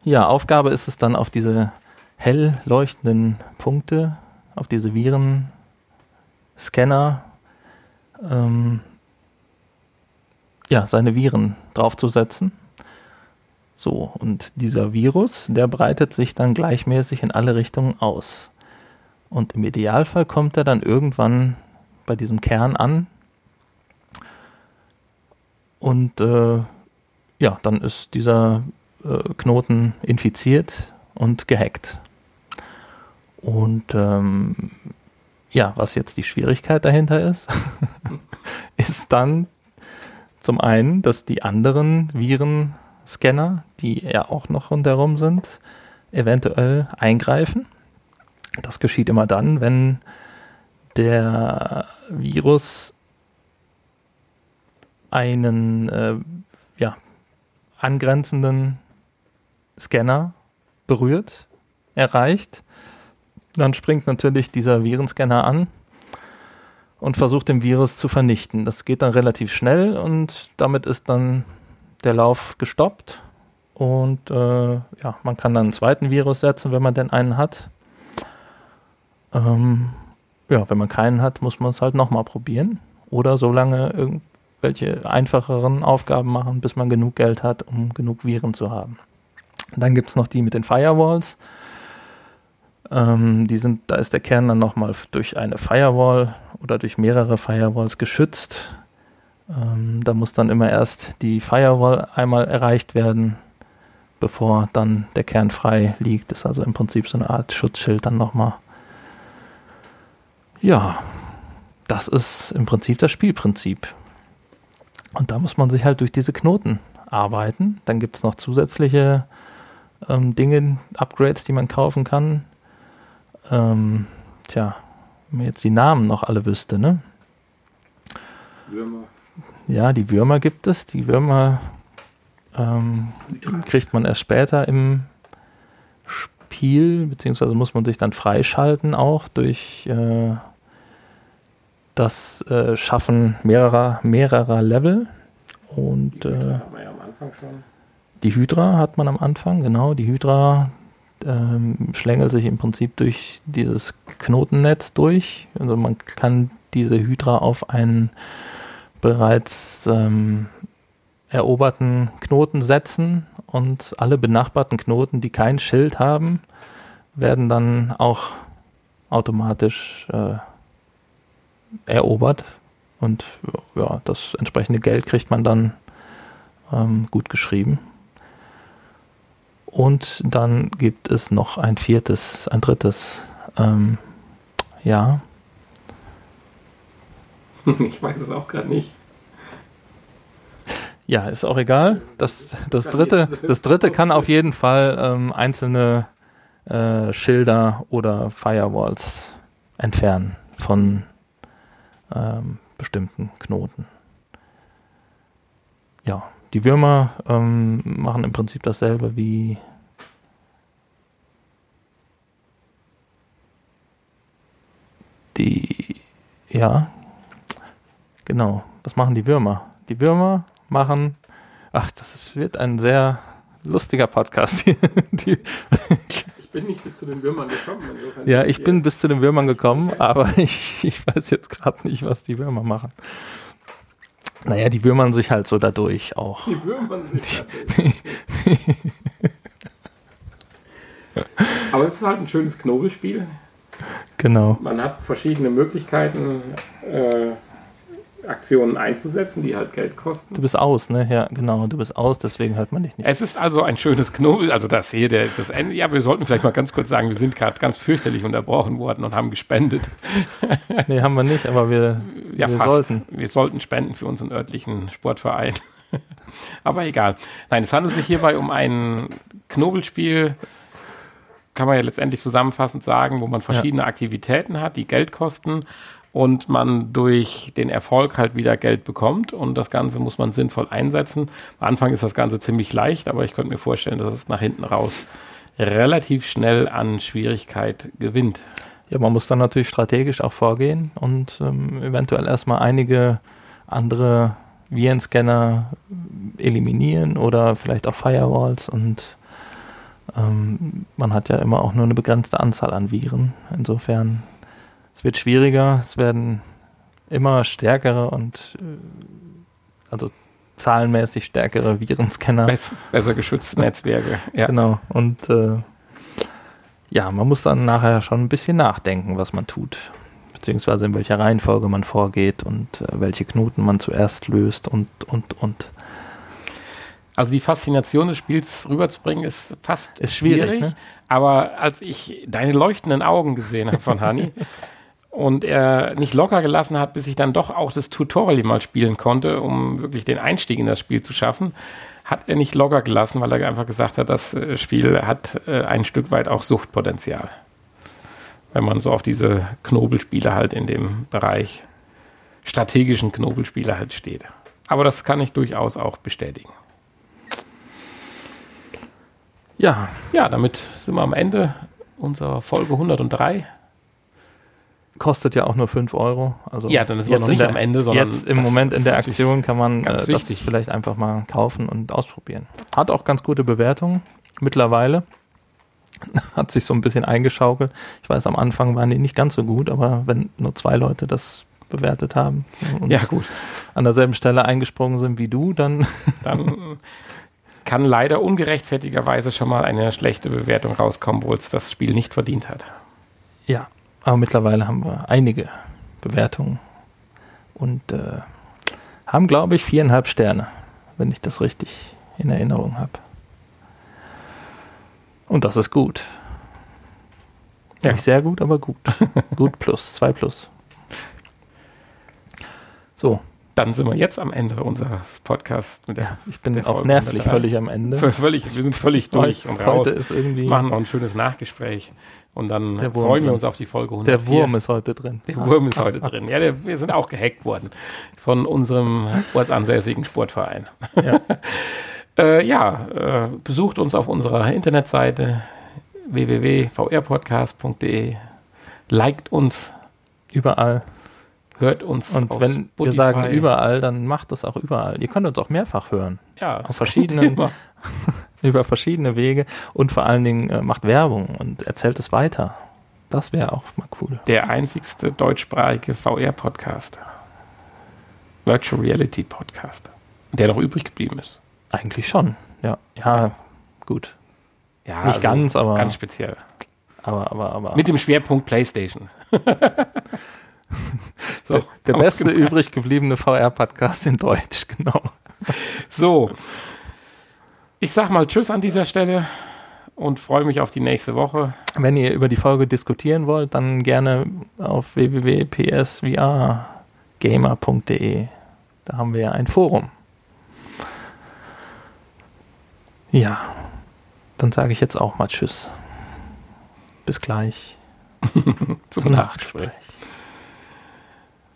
Ja, Aufgabe ist es dann, auf diese hell leuchtenden Punkte, auf diese Virenscanner, ähm, ja, seine Viren draufzusetzen. So, und dieser Virus, der breitet sich dann gleichmäßig in alle Richtungen aus. Und im Idealfall kommt er dann irgendwann bei diesem Kern an. Und äh, ja, dann ist dieser äh, Knoten infiziert und gehackt. Und ähm, ja, was jetzt die Schwierigkeit dahinter ist, *laughs* ist dann zum einen, dass die anderen Virenscanner, die ja auch noch rundherum sind, eventuell eingreifen. Das geschieht immer dann, wenn der Virus einen äh, ja, angrenzenden Scanner berührt, erreicht. Dann springt natürlich dieser Virenscanner an und versucht den Virus zu vernichten. Das geht dann relativ schnell und damit ist dann der Lauf gestoppt. Und äh, ja, man kann dann einen zweiten Virus setzen, wenn man denn einen hat. Ähm, ja, wenn man keinen hat, muss man es halt nochmal probieren. Oder so lange irgendwelche einfacheren Aufgaben machen, bis man genug Geld hat, um genug Viren zu haben. Dann gibt es noch die mit den Firewalls. Ähm, die sind, da ist der Kern dann nochmal durch eine Firewall oder durch mehrere Firewalls geschützt. Ähm, da muss dann immer erst die Firewall einmal erreicht werden, bevor dann der Kern frei liegt. Das ist also im Prinzip so eine Art Schutzschild dann nochmal. Ja, das ist im Prinzip das Spielprinzip. Und da muss man sich halt durch diese Knoten arbeiten. Dann gibt es noch zusätzliche ähm, Dinge, Upgrades, die man kaufen kann. Ähm, tja, wenn man jetzt die Namen noch alle wüsste, ne? Würmer. Ja, die Würmer gibt es. Die Würmer ähm, kriegt man erst später im Spiel, beziehungsweise muss man sich dann freischalten auch durch äh, das äh, Schaffen mehrerer, mehrerer Level. Und äh, die Hydra hat man am Anfang, genau. Die Hydra ähm, schlängelt sich im Prinzip durch dieses Knotennetz durch. Also man kann diese Hydra auf einen bereits ähm, eroberten Knoten setzen und alle benachbarten Knoten, die kein Schild haben, werden dann auch automatisch äh, erobert und ja, das entsprechende Geld kriegt man dann ähm, gut geschrieben. Und dann gibt es noch ein viertes, ein drittes, ähm, ja. *laughs* Ich weiß es auch gerade nicht. Ja, ist auch egal. Das, das, dritte, das dritte kann auf jeden Fall ähm, einzelne äh, Schilder oder Firewalls entfernen von ähm, bestimmten Knoten. Ja, die Würmer ähm, machen im Prinzip dasselbe wie die, ja, genau, was machen die Würmer? Die Würmer machen, ach, das wird ein sehr lustiger Podcast hier. *laughs* ich bin nicht bis zu den Würmern gekommen. Ja, ich bin bis zu den Würmern gekommen, *laughs* aber *laughs* ich, ich weiß jetzt gerade nicht, was die Würmer machen. Naja, die würmern sich halt so dadurch auch. Die würmern sich dadurch. *laughs* Aber es ist halt ein schönes Knobelspiel. Genau. Man hat verschiedene Möglichkeiten, äh, Aktionen einzusetzen, die halt Geld kosten. Du bist aus, ne? Ja, genau, du bist aus, deswegen hört man dich nicht. Es ist also ein schönes Knobel, also das hier, der, das Ende. Ja, wir sollten vielleicht mal ganz kurz sagen, wir sind gerade ganz fürchterlich unterbrochen worden und haben gespendet. *laughs* nee, haben wir nicht, aber wir, ja, wir fast. sollten. Wir sollten spenden für unseren örtlichen Sportverein. *laughs* aber egal. Nein, es handelt sich hierbei um ein Knobelspiel, kann man ja letztendlich zusammenfassend sagen, wo man verschiedene ja. Aktivitäten hat, die Geld kosten und man durch den Erfolg halt wieder Geld bekommt und das Ganze muss man sinnvoll einsetzen. Am Anfang ist das Ganze ziemlich leicht, aber ich könnte mir vorstellen, dass es nach hinten raus relativ schnell an Schwierigkeit gewinnt. Ja, man muss dann natürlich strategisch auch vorgehen und ähm, eventuell erstmal einige andere Virenscanner eliminieren oder vielleicht auch Firewalls und Ähm, man hat ja immer auch nur eine begrenzte Anzahl an Viren. Insofern, es wird schwieriger, es werden immer stärkere und äh, also zahlenmäßig stärkere Virenscanner. Bess, besser geschützte Netzwerke. *laughs* Ja. Genau. Und äh, ja, man muss dann nachher schon ein bisschen nachdenken, was man tut. Beziehungsweise in welcher Reihenfolge man vorgeht und äh, welche Knoten man zuerst löst und, und, und. Also die Faszination des Spiels rüberzubringen ist fast ist schwierig. schwierig ne? Aber als ich deine leuchtenden Augen gesehen habe von Hani *laughs* und er nicht locker gelassen hat, bis ich dann doch auch das Tutorial mal spielen konnte, um wirklich den Einstieg in das Spiel zu schaffen, hat er nicht locker gelassen, weil er einfach gesagt hat, das äh, Spiel hat äh, ein Stück weit auch Suchtpotenzial. Wenn man so auf diese Knobelspiele halt in dem Bereich strategischen Knobelspiele halt steht. Aber das kann ich durchaus auch bestätigen. Ja. Ja, damit sind wir am Ende unserer Folge 103. Kostet ja auch nur 5 Euro. Also ja, dann ist man noch nicht der, am Ende, sondern. Jetzt im Moment in der Aktion kann man äh, das vielleicht einfach mal kaufen und ausprobieren. Hat auch ganz gute Bewertungen mittlerweile. *laughs* Hat sich so ein bisschen eingeschaukelt. Ich weiß, am Anfang waren die nicht ganz so gut, aber wenn nur zwei Leute das bewertet haben und ja, gut. an derselben Stelle eingesprungen sind wie du, dann. *laughs* Dann kann leider ungerechtfertigerweise schon mal eine schlechte Bewertung rauskommen, obwohl es das Spiel nicht verdient hat. Ja, aber mittlerweile haben wir einige Bewertungen und äh, haben, glaube ich, viereinhalb Sterne, wenn ich das richtig in Erinnerung habe. Und das ist gut. Ja. Nicht sehr gut, aber gut. *laughs* gut plus, zwei plus. So, dann sind wir jetzt am Ende unseres Podcasts. ja, ich bin auch nervlich völlig am Ende. Völlig, wir sind völlig durch und raus. Heute ist irgendwie machen noch ein schönes Nachgespräch und dann freuen wir uns auf die Folge 104. Der Wurm ist heute drin. Der Wurm ist heute drin. Ja, der, wir sind auch gehackt worden von unserem ortsansässigen Sportverein. Ja, *laughs* äh, ja äh, besucht uns auf unserer Internetseite www.vrpodcast.de. Liked uns überall hört uns Und wenn Spotify. wir sagen überall, dann macht das auch überall. Ihr könnt uns auch mehrfach hören. Ja. Auf verschiedenen, *laughs* über verschiedene Wege und vor allen Dingen äh, macht Werbung und erzählt es weiter. Das wäre auch mal cool. Der einzigste deutschsprachige VR-Podcast. Virtual Reality Podcast. Der noch übrig geblieben ist. Eigentlich schon, ja. Ja, gut. Ja, Nicht also ganz, aber. Ganz speziell. Aber, aber, aber. Mit dem Schwerpunkt PlayStation. so, *laughs* der, der beste übrig gebliebene VR-Podcast in Deutsch, *laughs* genau. So. Ich sag mal Tschüss an dieser Stelle und freue mich auf die nächste Woche. Wenn ihr über die Folge diskutieren wollt, dann gerne auf www.psvrgamer.de. Da haben wir ja ein Forum. Ja, dann sage ich jetzt auch mal Tschüss. Bis gleich. *laughs* Zum, Zum Nachgespräch. Nachgespräch.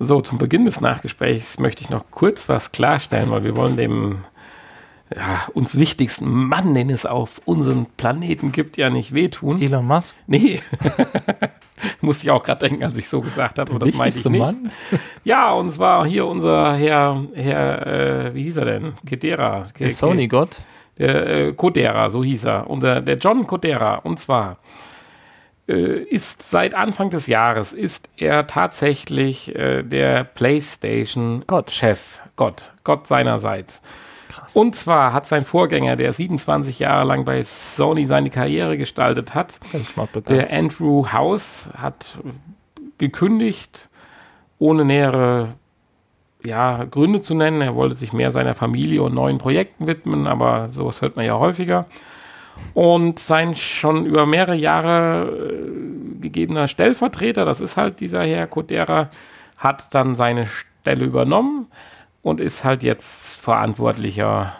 So, zum Beginn des Nachgesprächs möchte ich noch kurz was klarstellen, weil wir wollen dem ja, uns wichtigsten Mann, den es auf unserem Planeten gibt, ja nicht wehtun. Elon Musk? Nee. *laughs* Musste ich auch gerade denken, als ich so gesagt habe, aber das meinte ich nicht. Mann? ja, und zwar hier unser Herr, Herr äh, wie hieß er denn? Kedera. Der Sony-Gott? Der äh, Kodera, so hieß er. Unser, der John Kodera. Und zwar äh, ist seit Anfang des Jahres ist er tatsächlich äh, der PlayStation Chef, Gott, Gott seinerseits. Krass. Und zwar hat sein Vorgänger, der 27 Jahre lang bei Sony seine Karriere gestaltet hat, der Andrew House, hat gekündigt, ohne nähere ja, Gründe zu nennen. Er wollte sich mehr seiner Familie und neuen Projekten widmen, aber sowas hört man ja häufiger. Und sein schon über mehrere Jahre äh, gegebener Stellvertreter, das ist halt dieser Herr Kodera, hat dann seine Stelle übernommen und ist halt jetzt Verantwortlicher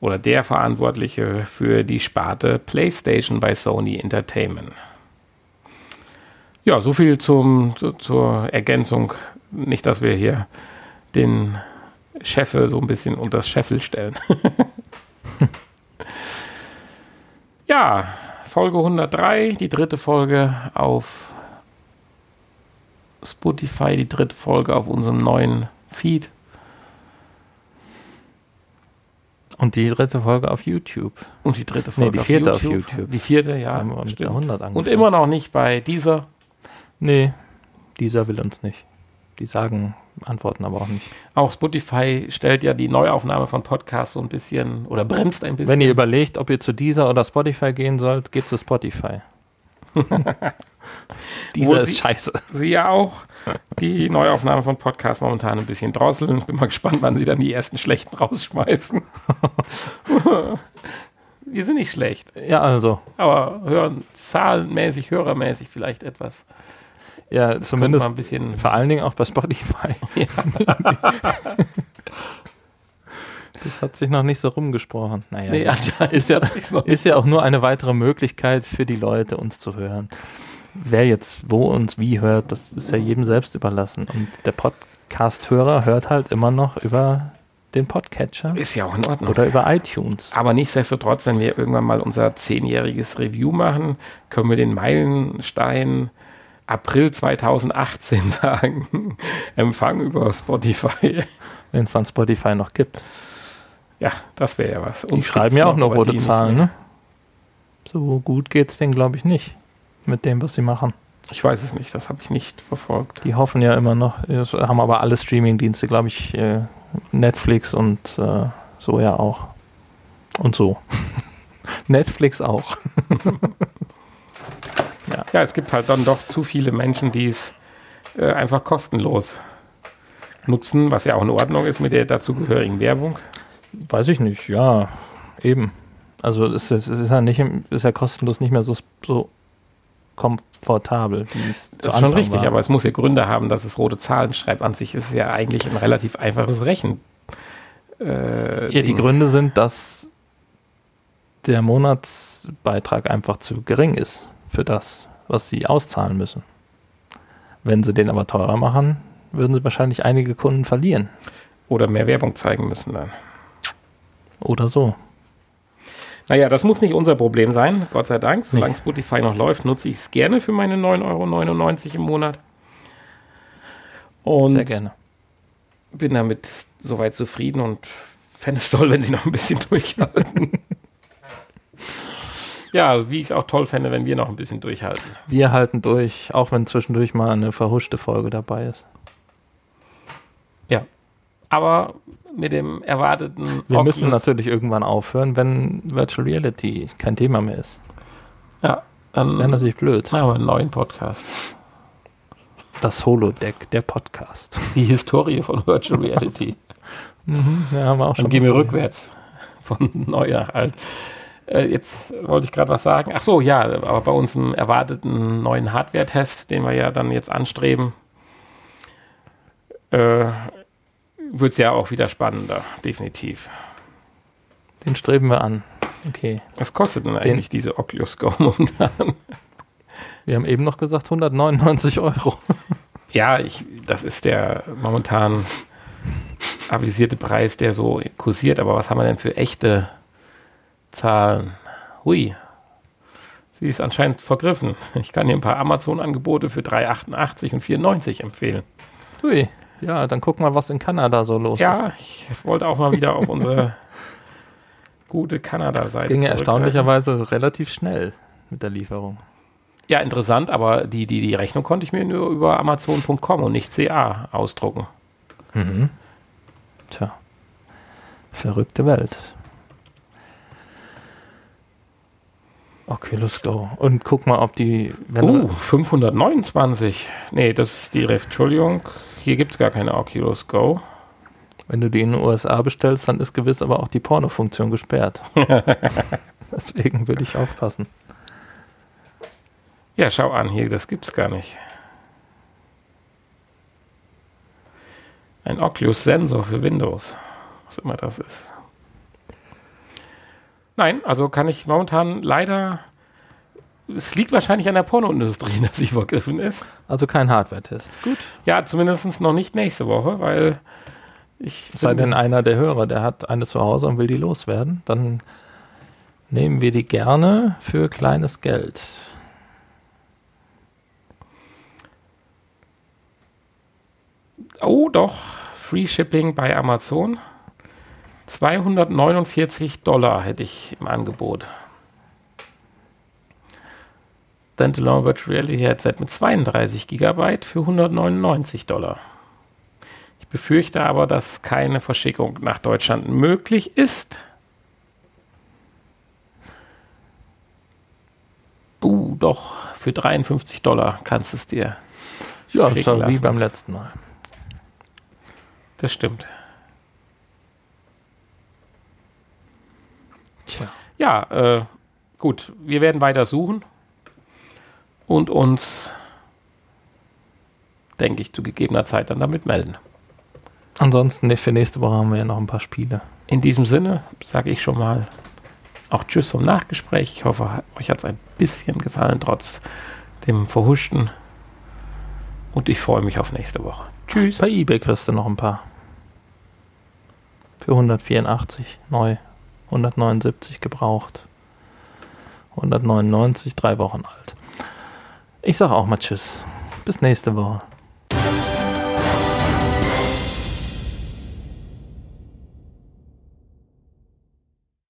oder der Verantwortliche für die Sparte PlayStation bei Sony Entertainment. Ja, so viel zum, zu, zur Ergänzung. Nicht, dass wir hier den Chef so ein bisschen unter das Scheffel stellen. *laughs* Ja, Folge 103, die dritte Folge auf Spotify, die dritte Folge auf unserem neuen Feed. Und die dritte Folge auf YouTube. Und die dritte Folge nee, die vierte auf YouTube. Auf YouTube. Die vierte, ja. Da haben wir mit der 100 angefangen. Und immer noch nicht bei dieser. Nee, dieser will uns nicht. Die sagen, antworten aber auch nicht. Auch Spotify stellt ja die Neuaufnahme von Podcasts so ein bisschen oder bremst ein bisschen. Wenn ihr überlegt, ob ihr zu dieser oder Spotify gehen sollt, geht zu Spotify. *laughs* *laughs* Dieser ist sie, scheiße. Sie ja auch die Neuaufnahme von Podcasts momentan ein bisschen drosseln. Ich bin mal gespannt, wann sie dann die ersten schlechten rausschmeißen. *laughs* Wir sind nicht schlecht. Ja, also. Aber hören, zahlenmäßig, hörermäßig vielleicht etwas. Ja, das zumindest ein bisschen vor allen Dingen auch bei Spotify. *laughs* Ja. *laughs* das hat sich noch nicht so rumgesprochen. Naja, nee, ist, ja, ist ja auch nur eine weitere Möglichkeit für die Leute, uns zu hören. Wer jetzt wo und wie hört, das ist ja jedem selbst überlassen. Und der Podcast-Hörer hört halt immer noch über den Podcatcher. Ist ja auch in Ordnung. Oder über iTunes. Aber nichtsdestotrotz, wenn wir irgendwann mal unser zehnjähriges Review machen, können wir den Meilenstein April 2018 *laughs* sagen. Empfang über Spotify. Wenn es dann Spotify noch gibt. Ja, das wäre ja was. Und die schreiben ja auch noch rote Zahlen, ne? So gut geht es denen, glaube ich, nicht mit dem, was sie machen. Ich weiß es nicht, das habe ich nicht verfolgt. Die hoffen ja immer noch, haben aber alle Streaming-Dienste, glaube ich, äh, Netflix und äh, so ja auch. Und so. *laughs* Netflix auch. *laughs* Ja. ja, es gibt halt dann doch zu viele Menschen, die es äh, einfach kostenlos nutzen, was ja auch in Ordnung ist mit der dazugehörigen Werbung. Weiß ich nicht, ja, eben. Also es ist, es ist ja nicht, ist ja kostenlos nicht mehr so, so komfortabel, Das ist schon richtig, war. aber es muss ja Gründe haben, dass es rote Zahlen schreibt. An sich ist es ja eigentlich ein relativ einfaches Rechen. Äh, ja, die Gründe sind, dass der Monatsbeitrag einfach zu gering ist für das, was sie auszahlen müssen. Wenn sie den aber teurer machen, würden sie wahrscheinlich einige Kunden verlieren. Oder mehr Werbung zeigen müssen dann. Oder so. Naja, das muss nicht unser Problem sein, Gott sei Dank. Solange nee. Spotify noch läuft, nutze ich es gerne für meine 9,99 Euro im Monat. Und Sehr gerne. Bin damit soweit zufrieden und fände es toll, wenn sie noch ein bisschen *laughs* durchhalten. Ja, wie ich es auch toll fände, wenn wir noch ein bisschen durchhalten. Wir halten durch, auch wenn zwischendurch mal eine verhuschte Folge dabei ist. Ja. Aber mit dem erwarteten. Wir Oculus müssen natürlich irgendwann aufhören, wenn Virtual Reality kein Thema mehr ist. Ja. Das wäre natürlich blöd. Machen wir einen neuen Podcast. Das Holodeck, der Podcast. Die Historie von Virtual Reality. *laughs* mhm, ja, haben wir auch schon. Dann gehen wir rückwärts. Von neu nach alt. Äh, jetzt wollte ich gerade was sagen. Ach so, ja, aber bei uns im erwarteten neuen Hardware-Test, den wir ja dann jetzt anstreben, äh, wird es ja auch wieder spannender, definitiv. Den streben wir an. Okay. Was kostet denn eigentlich Den, diese Oculus Go momentan? Wir haben eben noch gesagt 199 Euro. ja, ich, das ist der momentan avisierte Preis, der so kursiert. Aber was haben wir denn für echte Zahlen. Hui. Sie ist anscheinend vergriffen. Ich kann hier ein paar Amazon-Angebote für 3,88 und 4,90 empfehlen. Hui. Ja, dann guck mal, was in Kanada so los ja, ist. Ja, ich wollte auch mal wieder auf unsere gute Kanada-Seite. Es ging ja erstaunlicherweise relativ schnell mit der Lieferung. Ja, interessant, aber die, die, die Rechnung konnte ich mir nur über Amazon.com und nicht CA ausdrucken. Mhm. Tja. Verrückte Welt. Oculus Go. Und guck mal, ob die. uh, 529. Nee, das ist die Rift. Entschuldigung, hier gibt es gar keine Oculus Go. Wenn du die in den USA bestellst, dann ist gewiss aber auch die Porno-Funktion gesperrt. *laughs* Deswegen würde ich aufpassen. Ja, schau an, hier, das gibt's gar nicht. Ein Oculus-Sensor für Windows. Was immer das ist. Nein, also kann ich momentan leider. Es liegt wahrscheinlich an der Pornoindustrie, *laughs* dass sie vergriffen ist. Also kein Hardware-Test. Gut. Ja, zumindest noch nicht nächste Woche, weil ich. Sei denn einer der Hörer, der hat eine zu Hause und will die loswerden, dann nehmen wir die gerne für kleines Geld. Oh, doch. Free Shipping bei Amazon. 249 Dollar hätte ich im Angebot. Standalone Virtual Reality Headset mit 32 GB für 199 Dollar. Ich befürchte aber, dass keine Verschickung nach Deutschland möglich ist. Uh, doch, für 53 Dollar kannst du es dir. Ja, so wie beim letzten Mal. Das stimmt. Tja. Ja, äh, gut, wir werden weiter suchen und uns, denke ich, zu gegebener Zeit dann damit melden. Ansonsten für nächste Woche haben wir ja noch ein paar Spiele. In diesem Sinne sage ich schon mal auch Tschüss zum Nachgespräch. Ich hoffe, euch hat es ein bisschen gefallen, trotz dem Verhuschten. Und ich freue mich auf nächste Woche. Tschüss. Bei eBay kriegst du noch ein paar. Für 184 neu, 179 gebraucht, 199 drei Wochen alt. Ich sage auch mal Tschüss. Bis nächste Woche.